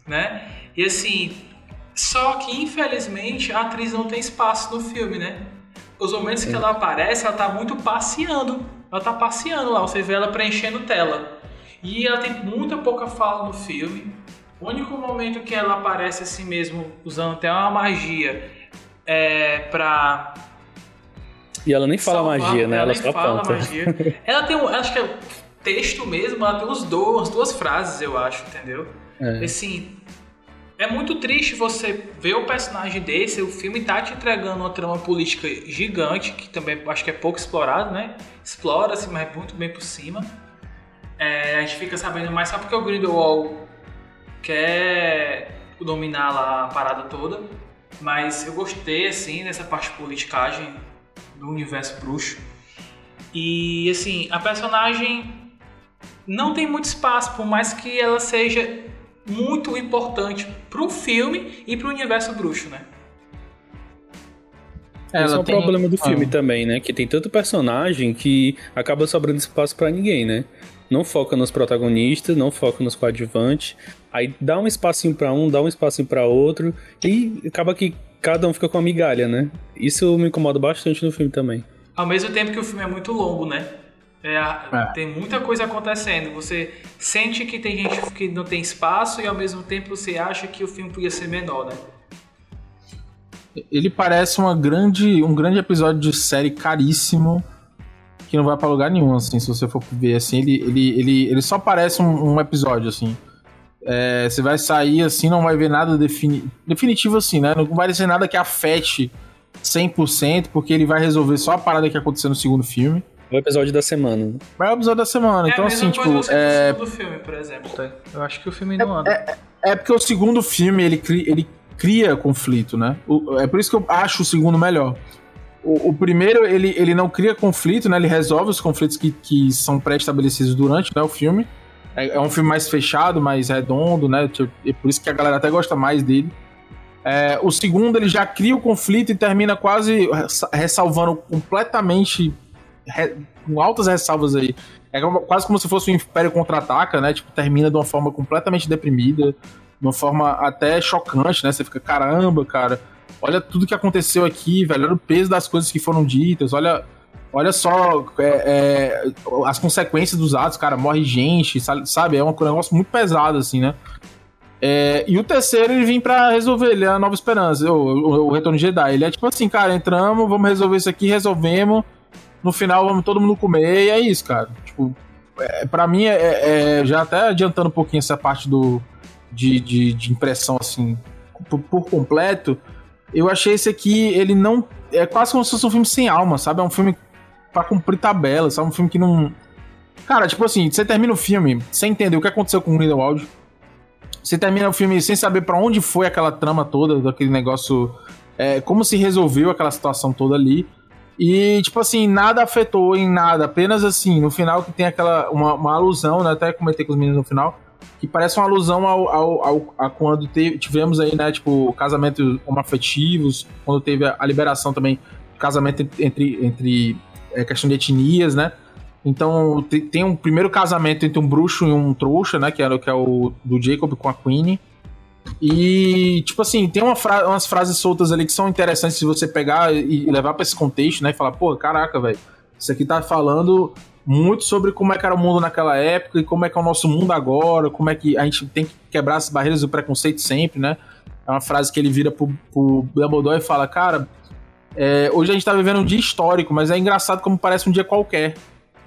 né? E assim, só que infelizmente a atriz não tem espaço no filme, né? Os momentos que ela aparece, ela tá muito passeando. Ela tá passeando lá, você vê ela preenchendo tela. E ela tem muita pouca fala no filme. O único momento que ela aparece assim mesmo, usando até uma magia, é pra E ela nem fala salvar, magia, né? Ela, nem só fala aponta. magia. Ela tem um, acho que é texto mesmo, ela tem uns dois, umas duas frases, eu acho, entendeu? É. Assim, é muito triste você ver o personagem desse, o filme tá te entregando uma trama política gigante, que também acho que é pouco explorado, né? Explora-se, mas muito bem por cima. É, a gente fica sabendo mais só porque o Grindelwald quer dominar lá a parada toda. Mas eu gostei, assim, dessa parte de politicagem do universo bruxo. E, assim, a personagem não tem muito espaço, por mais que ela seja muito importante pro filme e pro universo bruxo, né? Esse é o tem- problema do filme Ah. também, né? Que tem tanto personagem que acaba sobrando espaço pra ninguém, né? Não foca nos protagonistas, não foca nos coadjuvantes. Aí dá um espacinho pra um, dá um espacinho pra outro. E acaba que cada um fica com a migalha, né? Isso me incomoda bastante no filme também. Ao mesmo tempo que o filme é muito longo, né? É, É. Tem muita coisa acontecendo. Você sente que tem gente que não tem espaço e ao mesmo tempo você acha que o filme podia ser menor, né? Ele parece uma grande, um grande episódio de série caríssimo que não vai pra lugar nenhum, assim, se você for ver, assim, ele, ele, ele, ele só parece um, um episódio, assim. É, você vai sair, assim, não vai ver nada defini definitivo, assim, né? Não vai ser nada que afete 100%, porque ele vai resolver só a parada que aconteceu no segundo filme. É o episódio da semana. né? Mas é o episódio da semana, é então, assim, tipo, é, do filme, por exemplo. tá? Eu acho que o filme não anda. É porque o segundo filme, ele cria, ele cria conflito, né? O- é por isso que eu acho o segundo melhor. O, o primeiro, ele, ele não cria conflito, né? Ele resolve os conflitos que, que são pré-estabelecidos durante né, o filme. É, é um filme mais fechado, mais redondo, né? Tipo, É por isso que a galera até gosta mais dele. É, o segundo, ele já cria o conflito e termina quase ressa- ressalvando completamente, com altas ressalvas aí. É quase como se fosse o Império Contra-Ataca, né? Tipo, termina de uma forma completamente deprimida, de uma forma até chocante, né? Você fica, caramba, cara. olha tudo que aconteceu aqui, velho. Olha o peso das coisas que foram ditas, olha. Olha só é, é, as consequências dos atos, cara, morre gente, sabe? É um negócio muito pesado, assim, né? É, e o terceiro ele vem para resolver, ele é a Nova Esperança, o, o, o, Retorno de Jedi. Ele é tipo assim, cara, entramos, vamos resolver isso aqui, resolvemos. No final vamos todo mundo comer e é isso, cara. Tipo, é, para mim, é, é, já até adiantando um pouquinho essa parte do, de, de, de impressão, assim, por, por, completo, eu achei esse aqui, ele não. É quase como se fosse um filme sem alma, sabe? É um filme pra cumprir tabela, sabe? Um filme que não. Cara, tipo assim, você termina o filme sem entender o que aconteceu com o Grindelwald. Você termina o filme sem saber para onde foi aquela trama toda, daquele negócio. É, como se resolveu aquela situação toda ali. E, tipo assim, nada afetou em nada. Apenas assim, no final que tem aquela. Uma, uma alusão, né? Até comentei com os meninos no final. Que parece uma alusão ao, ao, ao a quando tivemos aí, né? Tipo, casamentos homoafetivos. Quando teve a, a liberação também. Casamento entre, entre é, questão de etnias, né? Então tem um primeiro casamento entre um bruxo e um trouxa, né? Que é, que é o do Jacob com a Queen. E, tipo assim, tem uma fra umas frases soltas ali que são interessantes se você pegar e levar para esse contexto, né? E falar, pô, caraca, velho, isso aqui tá falando muito sobre como é que era o mundo naquela época e como é que é o nosso mundo agora, como é que a gente tem que quebrar as barreiras do preconceito sempre, né? É uma frase que ele vira pro, pro Dumbledore e fala, cara, é, hoje a gente tá vivendo um dia histórico, mas é engraçado como parece um dia qualquer,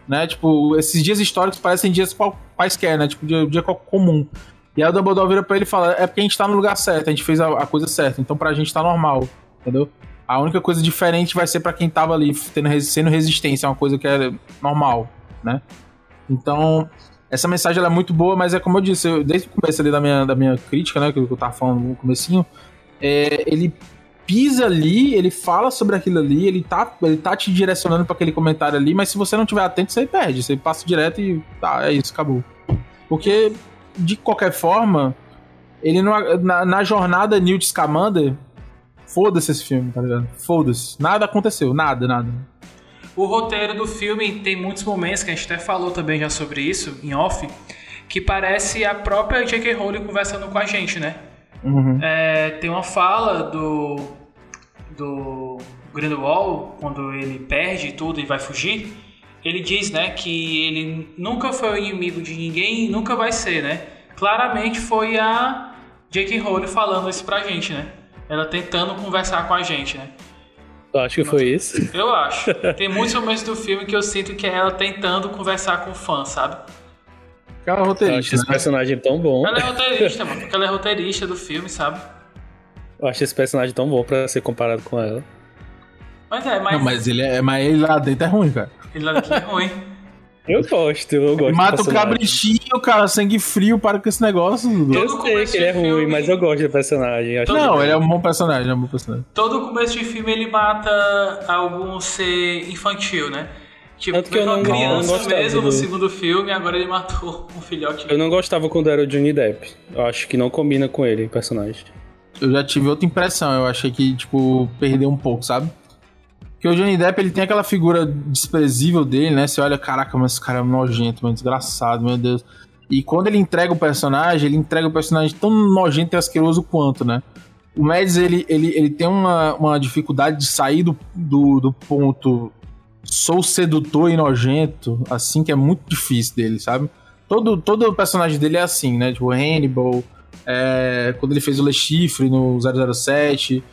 né? Tipo, esses dias históricos parecem dias qual, quaisquer, né? Tipo, dia, dia comum. E aí o Dumbledore vira pra ele e fala: é porque a gente tá no lugar certo, a gente fez a, a coisa certa, então pra gente tá normal, entendeu? A única coisa diferente vai ser para quem tava ali tendo, sendo resistência, é uma coisa que é normal, né? Então, essa mensagem é muito boa, mas é como eu disse, eu, desde o começo ali da minha, da minha crítica, né, que eu tava falando no comecinho, é, ele pisa ali, ele fala sobre aquilo ali, ele tá, ele tá te direcionando para aquele comentário ali, mas se você não tiver atento, você perde, você passa direto e tá, é isso, acabou. Porque de qualquer forma, ele não, na, na jornada Newt Scamander, foda-se esse filme, tá ligado? Foda-se. Nada aconteceu, nada, nada. O roteiro do filme tem muitos momentos que a gente até falou também já sobre isso, em off, que parece a própria J.K. Rowling conversando com a gente, né? Uhum. É, tem uma fala do, do Grindelwald, quando ele perde tudo e vai fugir, ele diz, né, que ele nunca foi o inimigo de ninguém e nunca vai ser, né? Claramente foi a J.K. Rowling falando isso pra gente, né? Ela tentando conversar com a gente, né? Eu acho que foi isso. Eu acho. Tem muitos momentos do filme que eu sinto que é ela tentando conversar com o fã, sabe? Ela é roteirista. Eu acho esse né? personagem tão bom. Ela é roteirista, mano. Porque ela é roteirista do filme, sabe? Eu acho esse personagem tão bom pra ser comparado com ela. Mas é, mas. Não, mas ele, é, mas ele lá dentro é ruim, cara. Ele lá dentro é ruim. Eu gosto, eu gosto. Mata o cabritinho, cara, sangue frio, para com esse negócio. Eu sei que ele é ruim, mas eu gosto do personagem. Não, ele é um bom personagem, é um bom personagem. Todo começo de filme ele mata algum ser infantil, né? Tipo, Tanto que eu não, criança não mesmo do... no segundo filme, agora ele matou um filhote. Eu não gostava quando era o Johnny Depp. Eu acho que não combina com ele, o personagem. Eu já tive outra impressão, eu achei que, tipo, perdeu um pouco, sabe? Porque o Johnny Depp, ele tem aquela figura desprezível dele, né? Você olha, caraca, mas esse cara é nojento, mano, desgraçado, meu Deus. E quando ele entrega o personagem, ele entrega o personagem tão nojento e asqueroso quanto, né? O Mads, ele, ele, ele tem uma, uma dificuldade de sair do, do, do ponto sou sedutor e nojento, assim, que é muito difícil dele, sabe? Todo, todo o personagem dele é assim, né? Tipo, Hannibal, é, quando ele fez o Le Chiffre no 007,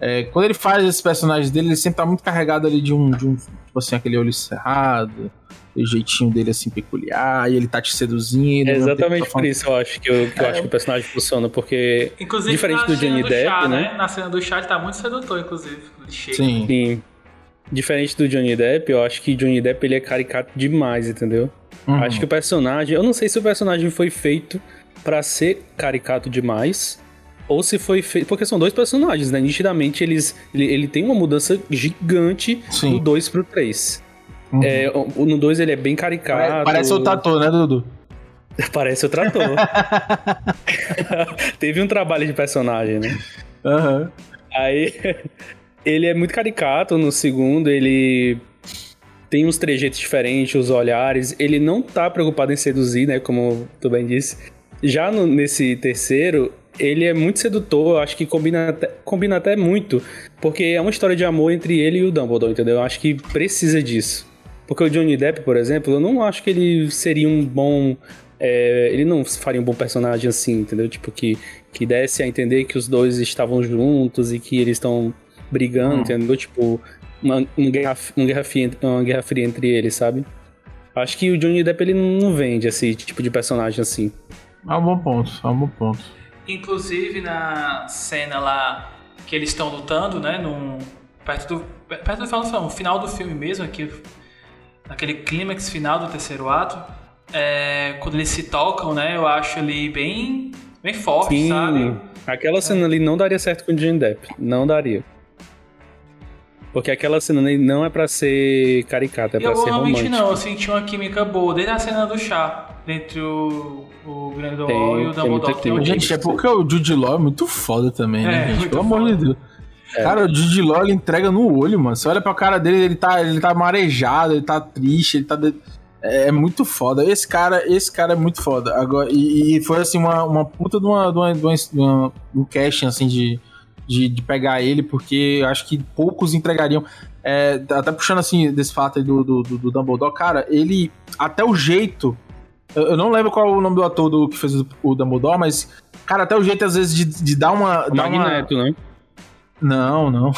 é, quando ele faz esses personagens dele, ele sempre tá muito carregado ali de um, de um tipo assim, aquele olho cerrado, o jeitinho dele assim peculiar, e ele tá te seduzindo. É exatamente tá por isso eu acho que eu, que eu acho que o personagem funciona, porque inclusive, diferente do Johnny do Depp, chá, né? né? Na cena do chá ele tá muito sedutor, inclusive. Sim. Sim. Diferente do Johnny Depp, eu acho que Johnny Depp ele é caricato demais, entendeu? Uhum. Acho que o personagem, eu não sei se o personagem foi feito para ser caricato demais, ou se foi feito. Porque são dois personagens, né? Nitidamente eles, ele, ele tem uma mudança gigante Sim. do 2 pro 3. Uhum. É, no 2 ele é bem caricato. Parece o Tatu, né, Dudu? Parece o Trator. Teve um trabalho de personagem, né? Uhum. Aí, ele é muito caricato no segundo, ele tem uns trejeitos diferentes, os olhares. Ele não tá preocupado em seduzir, né? Como tu bem disse. Já no, nesse terceiro, ele é muito sedutor, eu acho que combina até, combina até muito, porque é uma história de amor entre ele e o Dumbledore, entendeu? Eu acho que precisa disso. Porque o Johnny Depp, por exemplo, eu não acho que ele seria um bom. É, ele não faria um bom personagem assim, entendeu? Tipo, que, que desse a entender que os dois estavam juntos e que eles estão brigando, hum. entendeu? Tipo, uma, uma, guerra, uma, guerra fria, uma guerra fria entre eles, sabe? Acho que o Johnny Depp ele não vende esse tipo de personagem assim. É um bom ponto, é um bom ponto. Inclusive na cena lá que eles estão lutando, né? Num, perto do. Perto do final, no final do filme mesmo, aqui, naquele clímax final do terceiro ato. É, quando eles se tocam, né? Eu acho ali bem, bem forte, Sim, sabe? Aquela cena é. ali não daria certo com o Johnny Depp. Não daria. Porque aquela cena não é para ser caricata, é pra eu, ser romântica. Realmente não, eu senti uma química boa desde a cena do chá, entre o, o Grindelwald e o Dumbledore. Tem Gente, é porque o Jude Law é muito foda também, né, é, gente? Pelo amor de Deus. É. Cara, o Jude Law ele entrega no olho, mano. Você olha pra cara dele, ele tá, ele tá marejado, ele tá triste, ele tá... De... É, é muito foda. Esse cara, esse cara é muito foda. Agora, e, e foi assim, uma, uma puta de uma, de uma, de uma, de uma um casting assim de de, de pegar ele, porque acho que poucos entregariam. É, até puxando assim desse fato aí do, do, do, Dumbledore, cara, ele. Até o jeito. Eu, eu não lembro qual é o nome do ator do, que fez o, o Dumbledore, mas. Cara, até o jeito, às vezes, de, de dar uma. O dar Magneto, uma... né? Não, não.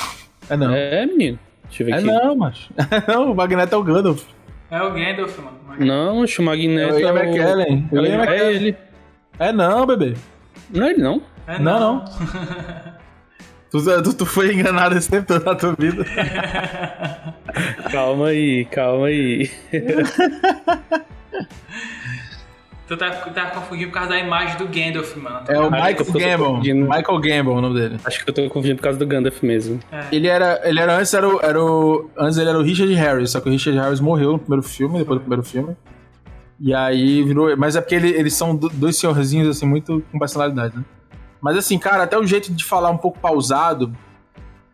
É não. É, menino. Deixa eu ver é aqui. não, macho. não, o Magneto é o Gandalf. É o Gandalf, mano. Não, o Magneto é, o... é, McKellen. É, é ele. É não, bebê. Não é ele, não. É não, não. não. Tu, tu, tu, foi enganado esse tempo todo na tua vida. calma aí, calma aí. Tu tá, tá confundindo por causa da imagem do Gandalf, mano. É o Michael Gambon. Michael Gambon o nome dele. Acho que eu tô confundindo por causa do Gandalf mesmo. É. Ele era. Ele era antes era o, era o. Antes ele era o Richard Harris, só que o Richard Harris morreu no primeiro filme, depois do primeiro filme. E aí virou. Mas é porque ele, eles são dois senhorzinhos, assim, muito com personalidade, né? Mas assim, cara, até o jeito de falar um pouco pausado,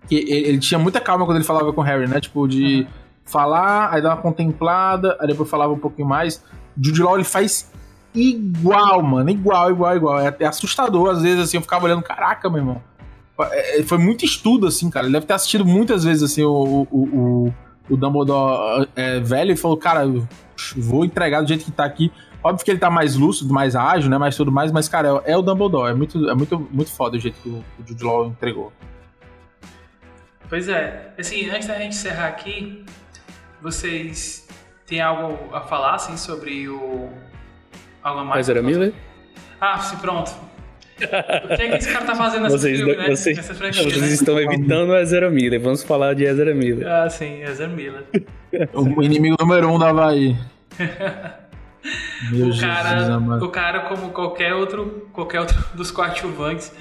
que ele, ele tinha muita calma quando ele falava com o Harry, né? Tipo, de uhum. falar, aí dar uma contemplada, aí depois falava um pouquinho mais. Jude Law, ele faz igual, mano, igual, igual, igual. É, é assustador, às vezes, assim, eu ficava olhando, caraca, meu irmão. É, é, foi muito estudo, assim, cara. Ele deve ter assistido muitas vezes, assim, o, o, o, o Dumbledore é, velho e falou, cara, vou entregar do jeito que tá aqui. Óbvio que ele tá mais lúcido, mais ágil, né? Mais tudo mais, mas, cara, é, é o Dumbledore. É muito, é muito, muito foda o jeito que o, o Jude Law entregou. Pois é. Assim, antes da gente encerrar aqui, vocês têm algo a falar, assim, sobre o... Algo a mais? Ezra Miller? Ah, sim, pronto. O que é que esse cara tá fazendo nesse vocês, filme, né? Vocês, vocês né? estão evitando o Ezra Miller. Vamos falar de Ezra Miller. Ah, sim, Ezra Miller. o inimigo número um da Havaí. Meu o, cara, Jesus, o cara, como qualquer outro, qualquer outro dos coadjuvantes.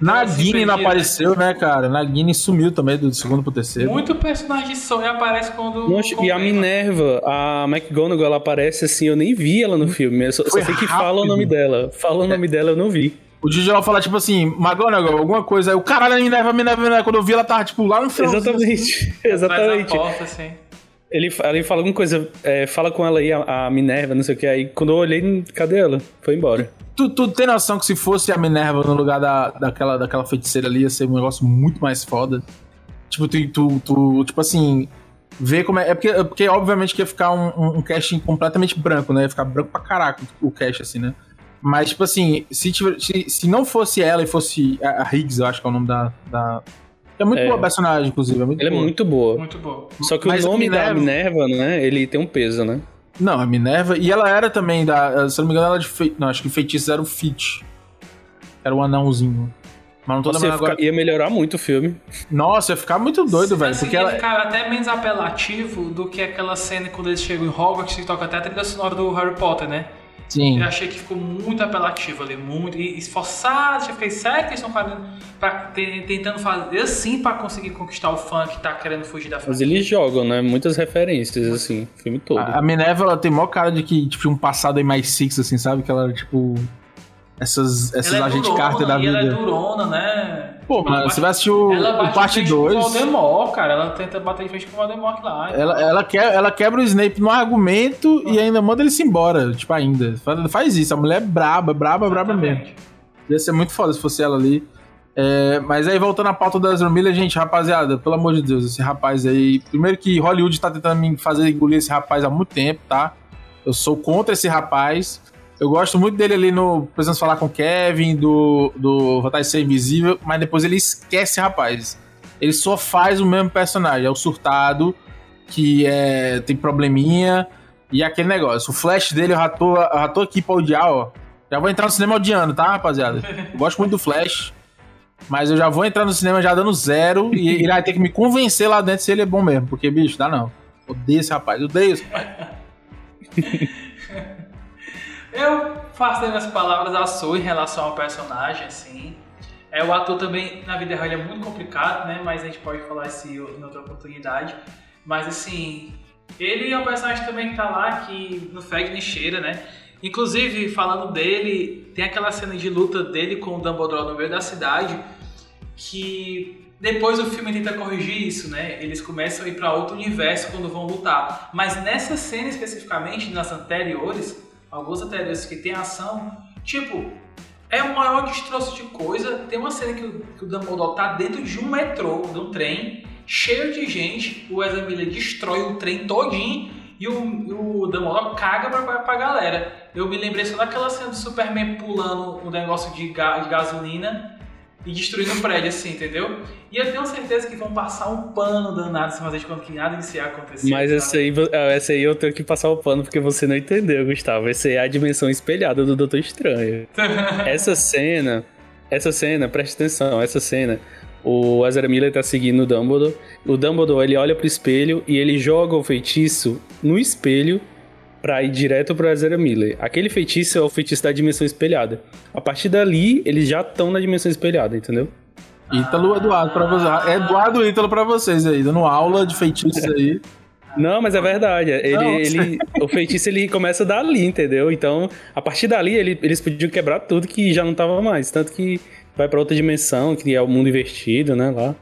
Nagini não apareceu, né, cara? Nagini sumiu também do segundo pro terceiro. Muito personagem só aparece quando. Nossa, e a Minerva, a McGonagall, ela aparece assim, eu nem vi ela no filme. Eu só, só sei que fala o nome dela. Fala o nome é. dela, eu não vi. O ela fala, tipo assim, McGonagall, alguma coisa. Aí o caralho, a Minerva, Minerva, Minerva. Quando eu vi, ela tava, tipo, lá no final. Exatamente. Assim. Exatamente. Porta, assim. Ele, ele fala alguma coisa, é, fala com ela aí, a, a, Minerva, não sei o que. Aí quando eu olhei, cadê ela? Foi embora. Tu, tu tem noção que se fosse a Minerva no lugar da, daquela, daquela feiticeira ali, ia ser um negócio muito mais foda? Tipo, tu, tu, tu tipo assim, ver como é. É porque, é porque obviamente que ia ficar um, um, um casting completamente branco, né? Ia ficar branco pra caraca o cast, assim, né? Mas, tipo assim, se, tiver, se, se não fosse ela e fosse a, a Higgs, eu acho que é o nome da, da, é muito é. boa a personagem, inclusive. É muito Ela boa. é muito boa. Muito boa. Só que Mas o nome Minerva... da Minerva, né? Ele tem um peso, né? Não, a Minerva. E ela era também da. Se não me engano, ela de fe... Não, acho que feitiço era o Fit. Era o um anãozinho. Mas não tô Nossa, ia, agora... ia melhorar muito o filme. Nossa, ia ficar muito doido, velho. Assim, porque ela ficar até menos apelativo do que aquela cena quando eles chegam em Hogwarts e toca até a trilha sonora do Harry Potter, né? Sim. Eu achei que ficou muito apelativo ali, muito esforçado. Já fiquei sério que eles estão fazendo, pra, tentando fazer assim para conseguir conquistar o fã que tá querendo fugir da franquia. Mas eles jogam, né? Muitas referências, assim, o filme todo. A, a Minerva, ela tem maior cara de que, tipo, um passado aí mais six, assim, sabe? Que ela, tipo. Essas, essas é agente Carter da vida. ela é durona, né? Pô, mano, você vai assistir o, o parte 2. Com o Voldemort, cara. Ela tenta bater de frente com o Voldemort lá. Ela, ela, que, ela quebra o Snape no argumento e ainda manda ele se embora. Tipo, ainda. Faz isso. A mulher é braba, braba, braba mesmo. Ia ser muito foda se fosse ela ali. É, mas aí, voltando à pauta da Ezra Miller, gente, rapaziada, pelo amor de Deus, esse rapaz aí. Primeiro que Hollywood tá tentando me fazer engolir esse rapaz há muito tempo, tá? Eu sou contra esse rapaz. Eu gosto muito dele ali no Precisamos Falar com Kevin, do, do Vontade de Ser Invisível, mas depois ele esquece, rapaz. Ele só faz o mesmo personagem, é o surtado, que é, tem probleminha, e aquele negócio. O flash dele, eu já tô, eu já tô aqui pra odiar, ó. Já vou entrar no cinema odiando, tá, rapaziada? Eu gosto muito do Flash. Mas eu já vou entrar no cinema já dando zero e ele vai ter que me convencer lá dentro se ele é bom mesmo. Porque, bicho, dá não. Odeio esse rapaz, odeio esse rapaz. eu faço das minhas palavras a sua em relação ao personagem, assim. É, o ator também, na vida real, é muito complicado, né? Mas a gente pode falar isso em outra oportunidade. Mas, assim, ele é um personagem também que tá lá, que no fede cheira, né? Inclusive, falando dele, tem aquela cena de luta dele com o Dumbledore no meio da cidade, que depois o filme tenta corrigir isso, né? Eles começam a ir para outro universo quando vão lutar. Mas nessa cena especificamente, nas anteriores, algumas anteriores que tem ação, tipo, é o maior destroço de coisa. Tem uma cena que o, que o Dumbledore tá dentro de um metrô, de um trem, cheio de gente, o Ezra Miller destrói o trem todinho e o, o Dumbledore caga pra, pra galera. Eu me lembrei só daquela cena do Superman pulando o negócio de, ga, de gasolina e destruindo o prédio, assim, entendeu? E eu tenho certeza que vão passar um pano danado se fazer de conta que nada disso ia acontecer. Mas essa aí, ah, essa aí eu tenho que passar o pano porque você não entendeu, Gustavo. Essa aí é a dimensão espelhada do Doutor Estranho. essa cena, essa cena, preste atenção, essa cena o Ezra Miller tá seguindo o Dumbledore. O Dumbledore, ele olha pro espelho e ele joga o feitiço no espelho para ir direto pro Ezra Miller. Aquele feitiço é o feitiço da dimensão espelhada. A partir dali, eles já estão na dimensão espelhada, entendeu? Ítalo Eduardo pra vocês. É Eduardo Ítalo pra vocês aí, dando aula de feitiços aí. Não, mas é verdade. Ele, ele, o feitiço ele começa dali, entendeu? Então, a partir dali, ele, eles podiam quebrar tudo que já não tava mais. Tanto que vai para outra dimensão, que é o mundo invertido, né, lá.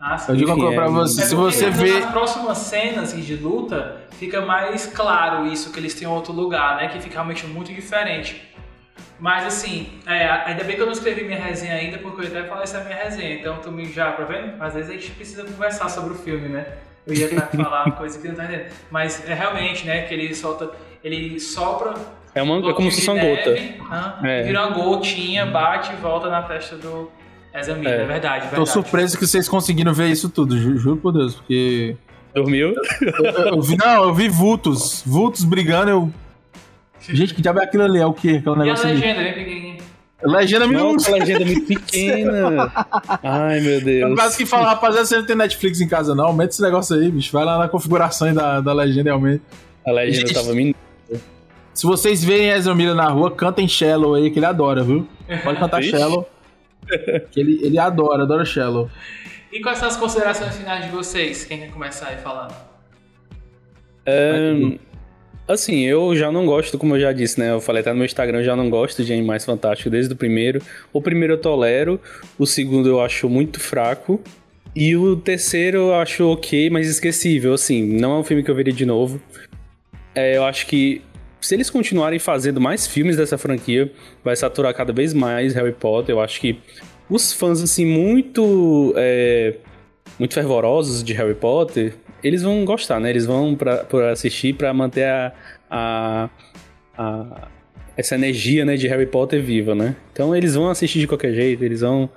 Ah, sim. Eu digo uma coisa pra você, é se você vê... Nas próximas cenas de luta, fica mais claro isso, que eles têm outro lugar, né, que fica realmente muito diferente. Mas assim, é, ainda bem que eu não escrevi minha resenha ainda, porque eu até falei essa é a minha resenha, então tu me já, tá vendo? Às vezes a gente precisa conversar sobre o filme, né? Eu ia falar coisa que não tá entendendo. Mas é realmente, né, que ele solta, ele sopra é, uma, é como se fosse uma gota. é. Vira uma gotinha, bate e volta na testa do Ezra Miller, é. é verdade, verdade. Tô surpreso que vocês conseguiram ver isso tudo, ju juro por Deus, porque... Dormiu? Eu, eu, eu, vi, não, eu vi vultos, vultos brigando, eu... Gente, que diabo é aquilo ali? É o quê? Aquele negócio e a legenda, bem pequenininha. Legenda minúscula. legenda muito pequena. Ai, meu Deus. Eu quase que falo, rapaziada, você não tem Netflix em casa, não. Aumenta esse negócio aí, bicho. Vai lá na configuração da, da legenda e aumenta. A legenda Gente, tava minúscula. Se vocês verem Ezra Miller na rua, cantem Shallow aí, que ele adora, viu? Pode cantar Shallow. Que ele, ele adora, adora Shallow. E quais são as considerações finais de vocês? Quem quer começar aí falando? Assim, eu já não gosto, como eu já disse, né? Eu falei até no meu Instagram, eu já não gosto de Animais Fantásticos desde o primeiro. O primeiro eu tolero, o segundo eu acho muito fraco. E o terceiro eu acho ok, mas esquecível. Assim, não é um filme que eu veria de novo. É, eu acho que se eles continuarem fazendo mais filmes dessa franquia, vai saturar cada vez mais Harry Potter. Eu acho que os fãs, assim, muito. É, muito fervorosos de Harry Potter, eles vão gostar, né? Eles vão pra, assistir para manter a, a, a, essa energia né, de Harry Potter viva, né? Então eles vão assistir de qualquer jeito, eles vão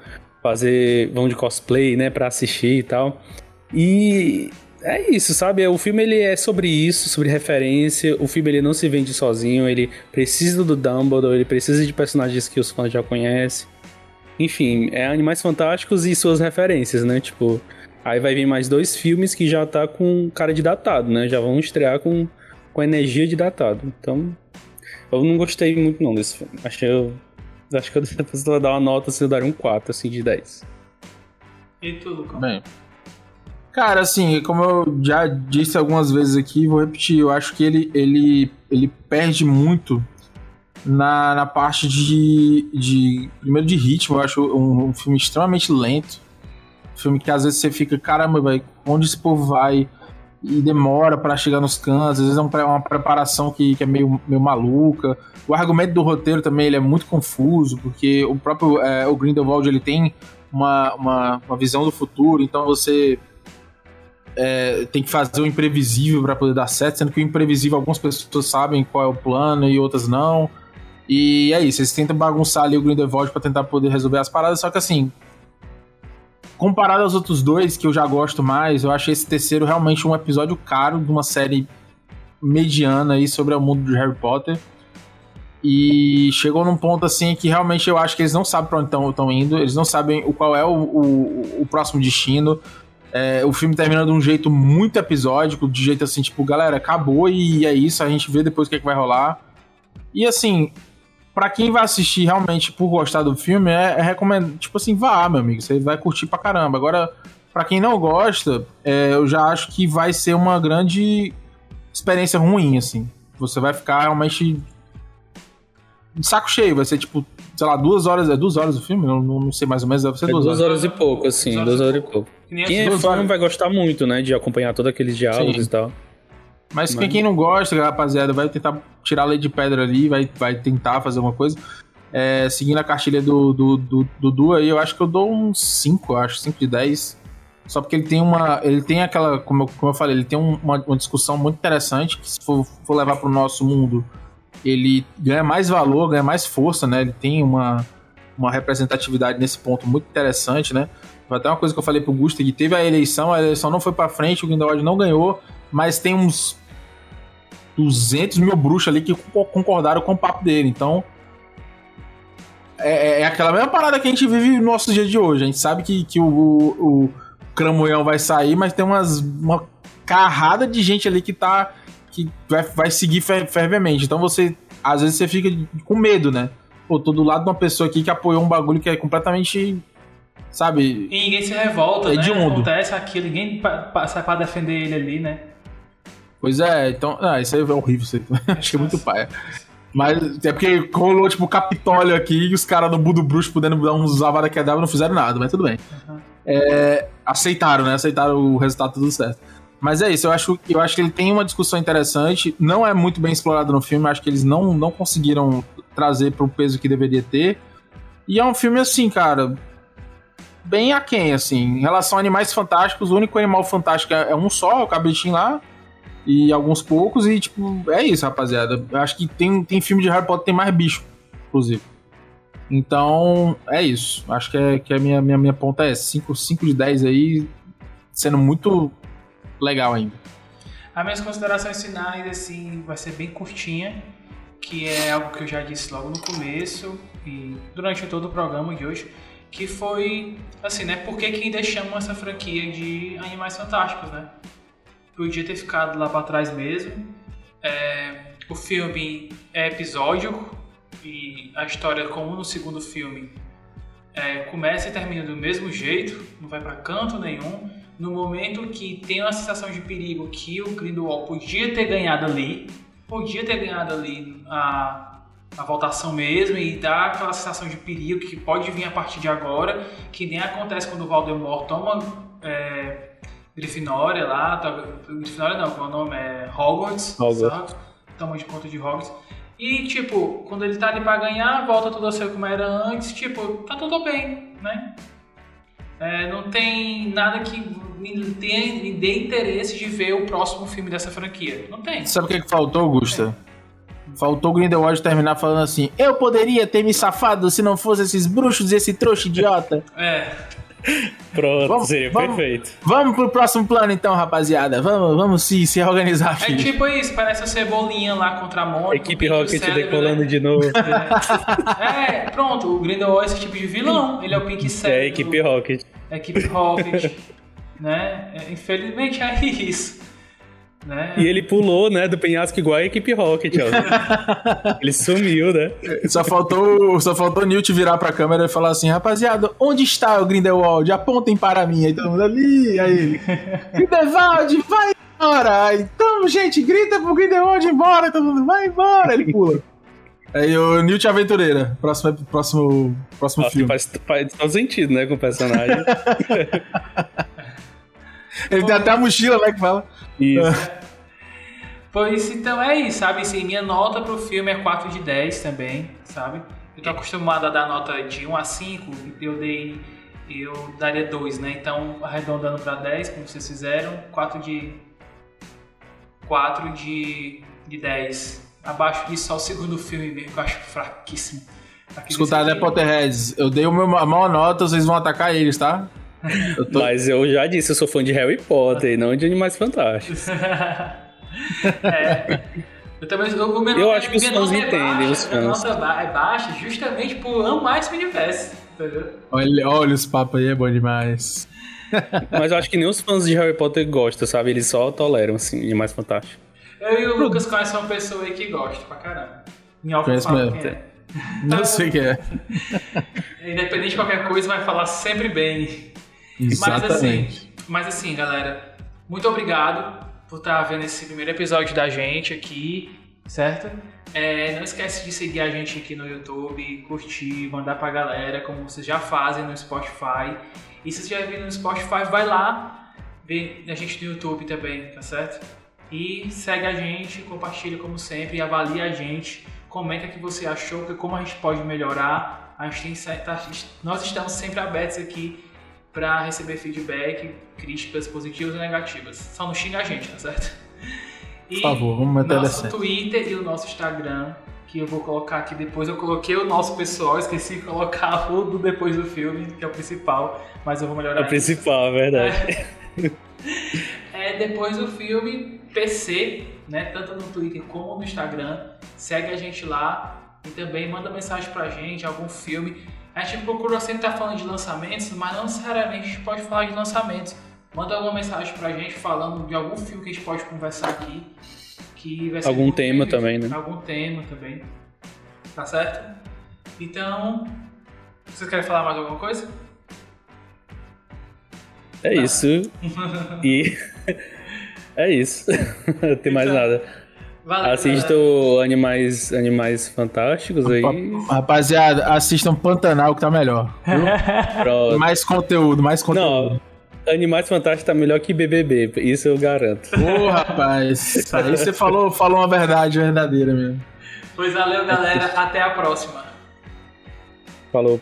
fazer. vão de cosplay, né, pra assistir e tal. E é isso, sabe? O filme ele é sobre isso, sobre referência. O filme ele não se vende sozinho, ele precisa do Dumbledore, ele precisa de personagens que os fãs já conhecem. Enfim, é Animais Fantásticos e suas referências, né? Tipo, aí vai vir mais dois filmes que já tá com cara de datado, né? Já vão estrear com, com energia de datado. Então, eu não gostei muito não desse filme. Acho eu acho que eu depois vou dar uma nota, assim, eu daria um 4 assim de 10. E tu, Lucas? Bem, Cara, assim, como eu já disse algumas vezes aqui, vou repetir, eu acho que ele, ele, ele perde muito na, na parte de, de. Primeiro de ritmo, eu acho um, um filme extremamente lento. Um filme que às vezes você fica, caramba, velho, onde esse povo vai? E demora para chegar nos cantos, às vezes é uma preparação que, que é meio, meio maluca. O argumento do roteiro também ele é muito confuso, porque o próprio é, o Grindelwald ele tem uma, uma, uma visão do futuro, então você é, tem que fazer o imprevisível para poder dar certo, sendo que o imprevisível algumas pessoas sabem qual é o plano e outras não. E é isso, eles tentam bagunçar ali o Grindelwald para tentar poder resolver as paradas, só que assim, comparado aos outros dois, que eu já gosto mais, eu achei esse terceiro realmente um episódio caro de uma série mediana aí sobre o mundo de Harry Potter. E chegou num ponto assim que realmente eu acho que eles não sabem pra onde estão indo, eles não sabem o qual é o, o, o próximo destino. É, o filme termina de um jeito muito episódico, de jeito assim, tipo, galera, acabou e é isso, a gente vê depois o que, é que vai rolar. E assim, para quem vai assistir realmente por gostar do filme, é, é recomendo, tipo assim, vá, meu amigo, você vai curtir pra caramba. Agora, para quem não gosta, é, eu já acho que vai ser uma grande experiência ruim, assim. Você vai ficar realmente de saco cheio, vai ser tipo, sei lá, duas horas, é duas horas o filme? Não, não sei mais ou menos, deve ser é duas, duas horas. horas e pouco, assim, duas horas, e pouco. Quem é fã vai gostar muito, né, de acompanhar todos aqueles diálogos Sim. e tal. Mas, Mas quem não gosta, rapaziada, vai tentar tirar a lei de pedra ali, vai, vai tentar fazer alguma coisa. É, seguindo a cartilha do, do, do, do Du aí, eu acho que eu dou uns 5, acho, 5 de 10. Só porque ele tem uma. Ele tem aquela. Como eu, como eu falei, ele tem uma, uma discussão muito interessante que, se for, for levar para o nosso mundo, ele ganha mais valor, ganha mais força, né? Ele tem uma, uma representatividade nesse ponto muito interessante, né? Foi até uma coisa que eu falei pro Gusto, que teve a eleição, a eleição não foi para frente, o Grindelwald não ganhou, mas tem uns 200 mil bruxos ali que concordaram com o papo dele. Então, é, é, é, aquela mesma parada que a gente vive no nosso dia de hoje. A gente sabe que, que o, o, o Cramunhão vai sair, mas tem umas, uma carrada de gente ali que tá. que vai, vai seguir fer, fervemente. Então você. Às vezes você fica com medo, né? Pô, tô do lado de uma pessoa aqui que apoiou um bagulho que é completamente. Sabe? E ninguém se revolta, é né? Acontece aquilo, ninguém sai pra defender ele ali, né? Pois é, então. Ah, isso aí é horrível. Isso aí. Achei muito paia. Mas é porque rolou, tipo, o Capitólio aqui e os caras do Budo Bruxo podendo dar uns avada quedável não fizeram nada, mas tudo bem. Uhum. É, aceitaram, né? Aceitaram o resultado tudo certo. Mas é isso, eu acho, eu acho que ele tem uma discussão interessante, não é muito bem explorado no filme, acho que eles não, não conseguiram trazer pro peso que deveria ter. E é um filme assim, cara, bem aquém, assim. Em relação a animais fantásticos, o único animal fantástico é, é um só, o cabritinho lá e alguns poucos, e tipo, é isso, rapaziada. Eu acho que tem, tem filme de Harry Potter tem mais bicho, inclusive. Então, é isso. Acho que, é, que a minha, minha, minha ponta é 5, 5 de 10 aí, sendo muito legal ainda. As minhas considerações finais, assim, vai ser bem curtinha, que é algo que eu já disse logo no começo e durante todo o programa de hoje, que foi, assim, né, por que que ainda chamam essa franquia de Animais Fantásticos, né? Podia ter ficado lá para trás mesmo. É, o filme é episódico e a história, como no segundo filme, é, começa e termina do mesmo jeito, não vai para canto nenhum. No momento que tem uma sensação de perigo que o Grindelwald podia ter ganhado ali, podia ter ganhado ali a, a votação mesmo e dar aquela sensação de perigo que pode vir a partir de agora, que nem acontece quando o Voldemort toma é, Grifinória lá, tá, Grifinória não, qual é o nome? É Hogwarts, Hogwarts. Toma de conta de Hogwarts. E, tipo, quando ele tá ali pra ganhar, volta tudo a ser como era antes, tipo, tá tudo bem, né? É, não tem nada que me, tenha, me dê interesse de ver o próximo filme dessa franquia. Não tem. Sabe o que, que faltou, Augusta? Faltou o Grindelwald terminar falando assim: Eu poderia ter me safado se não fosse esses bruxos e esse trouxa idiota. É. Pronto, vamos, seria vamos, perfeito. Vamos pro próximo plano então, rapaziada. Vamos, vamos se, se organizar. É filho. É tipo isso, parece a cebolinha lá contra a moto. Equipe Rocket cérebro, decolando né? de novo. É. é, pronto, o Grindelwald é esse tipo de vilão. Ele é o Pink Cérebro. É a equipe Rocket. É equipe Rocket. né? É, infelizmente é isso. Né? E ele pulou, né, do penhasco igual a equipe Rocket, ó. ele sumiu, né? Só faltou, só faltou o Newt virar pra câmera e falar assim, rapaziada, onde está o Grindelwald? Apontem para mim. Aí todo mundo ali, aí ele, Grindelwald, vai embora! Então, gente, grita pro Grindelwald embora, todo mundo, vai embora! Ele pula. Aí o Newt Aventureira, próximo, próximo, próximo Nossa, filme. faz, faz todo sentido, né, com o personagem. Ele tem até a mochila, né, que fala. Isso. Pois então é isso, sabe? Assim, minha nota pro filme é 4 de 10 também, sabe? Eu tô acostumado a dar nota de 1 a 5, eu dei. Eu daria 2, né? Então, arredondando pra 10, como vocês fizeram, 4 de. 4 de, de 10. Abaixo disso, só o segundo filme mesmo, que eu acho fraquíssimo. Escutar, né, Potterheads? Eu dei a maior nota, vocês vão atacar eles, tá? Eu tô- Mas eu já disse, eu sou fã de Harry Potter e não de Animais Fantásticos. É. Eu também. O, meu Eu acho que os fãs é entendem, baixa, os fãs. nota ba- é baixa justamente por amar esse universo, entendeu? Olha, olha os papos aí, é bom demais. Mas eu acho que nem os fãs de Harry Potter gostam, sabe? Eles só toleram, assim, Animais Fantásticos. Eu e o Lucas conhecem uma pessoa aí que gosta pra caramba. Em é. Não sei o que é. Independente de qualquer coisa, vai falar sempre bem. Mas assim, Exatamente. mas assim, galera, muito obrigado por estar vendo esse primeiro episódio da gente aqui, certo? É, não esquece de seguir a gente aqui no YouTube, curtir, mandar pra galera, como vocês já fazem no Spotify. E se você já viu no Spotify, vai lá ver a gente no YouTube também, tá certo? E segue a gente, compartilha como sempre, avalia a gente, comenta o que você achou, que como a gente pode melhorar. A gente tem, tá- nós estamos sempre abertos aqui para receber feedback, críticas positivas e negativas. Só não xinga a gente, tá certo? E Por favor, vamos manter nosso decente. Twitter e o nosso Instagram, que eu vou colocar aqui depois. Eu coloquei o nosso pessoal, esqueci de colocar o do depois do filme, que é o principal, mas eu vou melhorar É o principal, é verdade. É, depois do filme, PC, né? Tanto no Twitter como no Instagram. Segue a gente lá e também manda mensagem pra gente, algum filme. A gente procura sempre estar falando de lançamentos, mas não necessariamente a gente pode falar de lançamentos. Manda alguma mensagem pra gente falando de algum filme que a gente pode conversar aqui. Que vai ser Algum tema também, né? Algum tema também. Tá certo? Então, vocês querem falar mais alguma coisa? É isso. E. É isso. Não tem mais Então, nada. Valeu, Assista galera. o Animais, Animais Fantásticos aí. Rapaziada, assistam Pantanal que tá melhor. Pronto. Mais conteúdo, mais conteúdo. Não, Animais Fantásticos tá melhor que BBB, isso eu garanto. Ô, rapaz, aí você falou, falou uma verdade verdadeira mesmo. Pois valeu, galera. Até a próxima. Falou.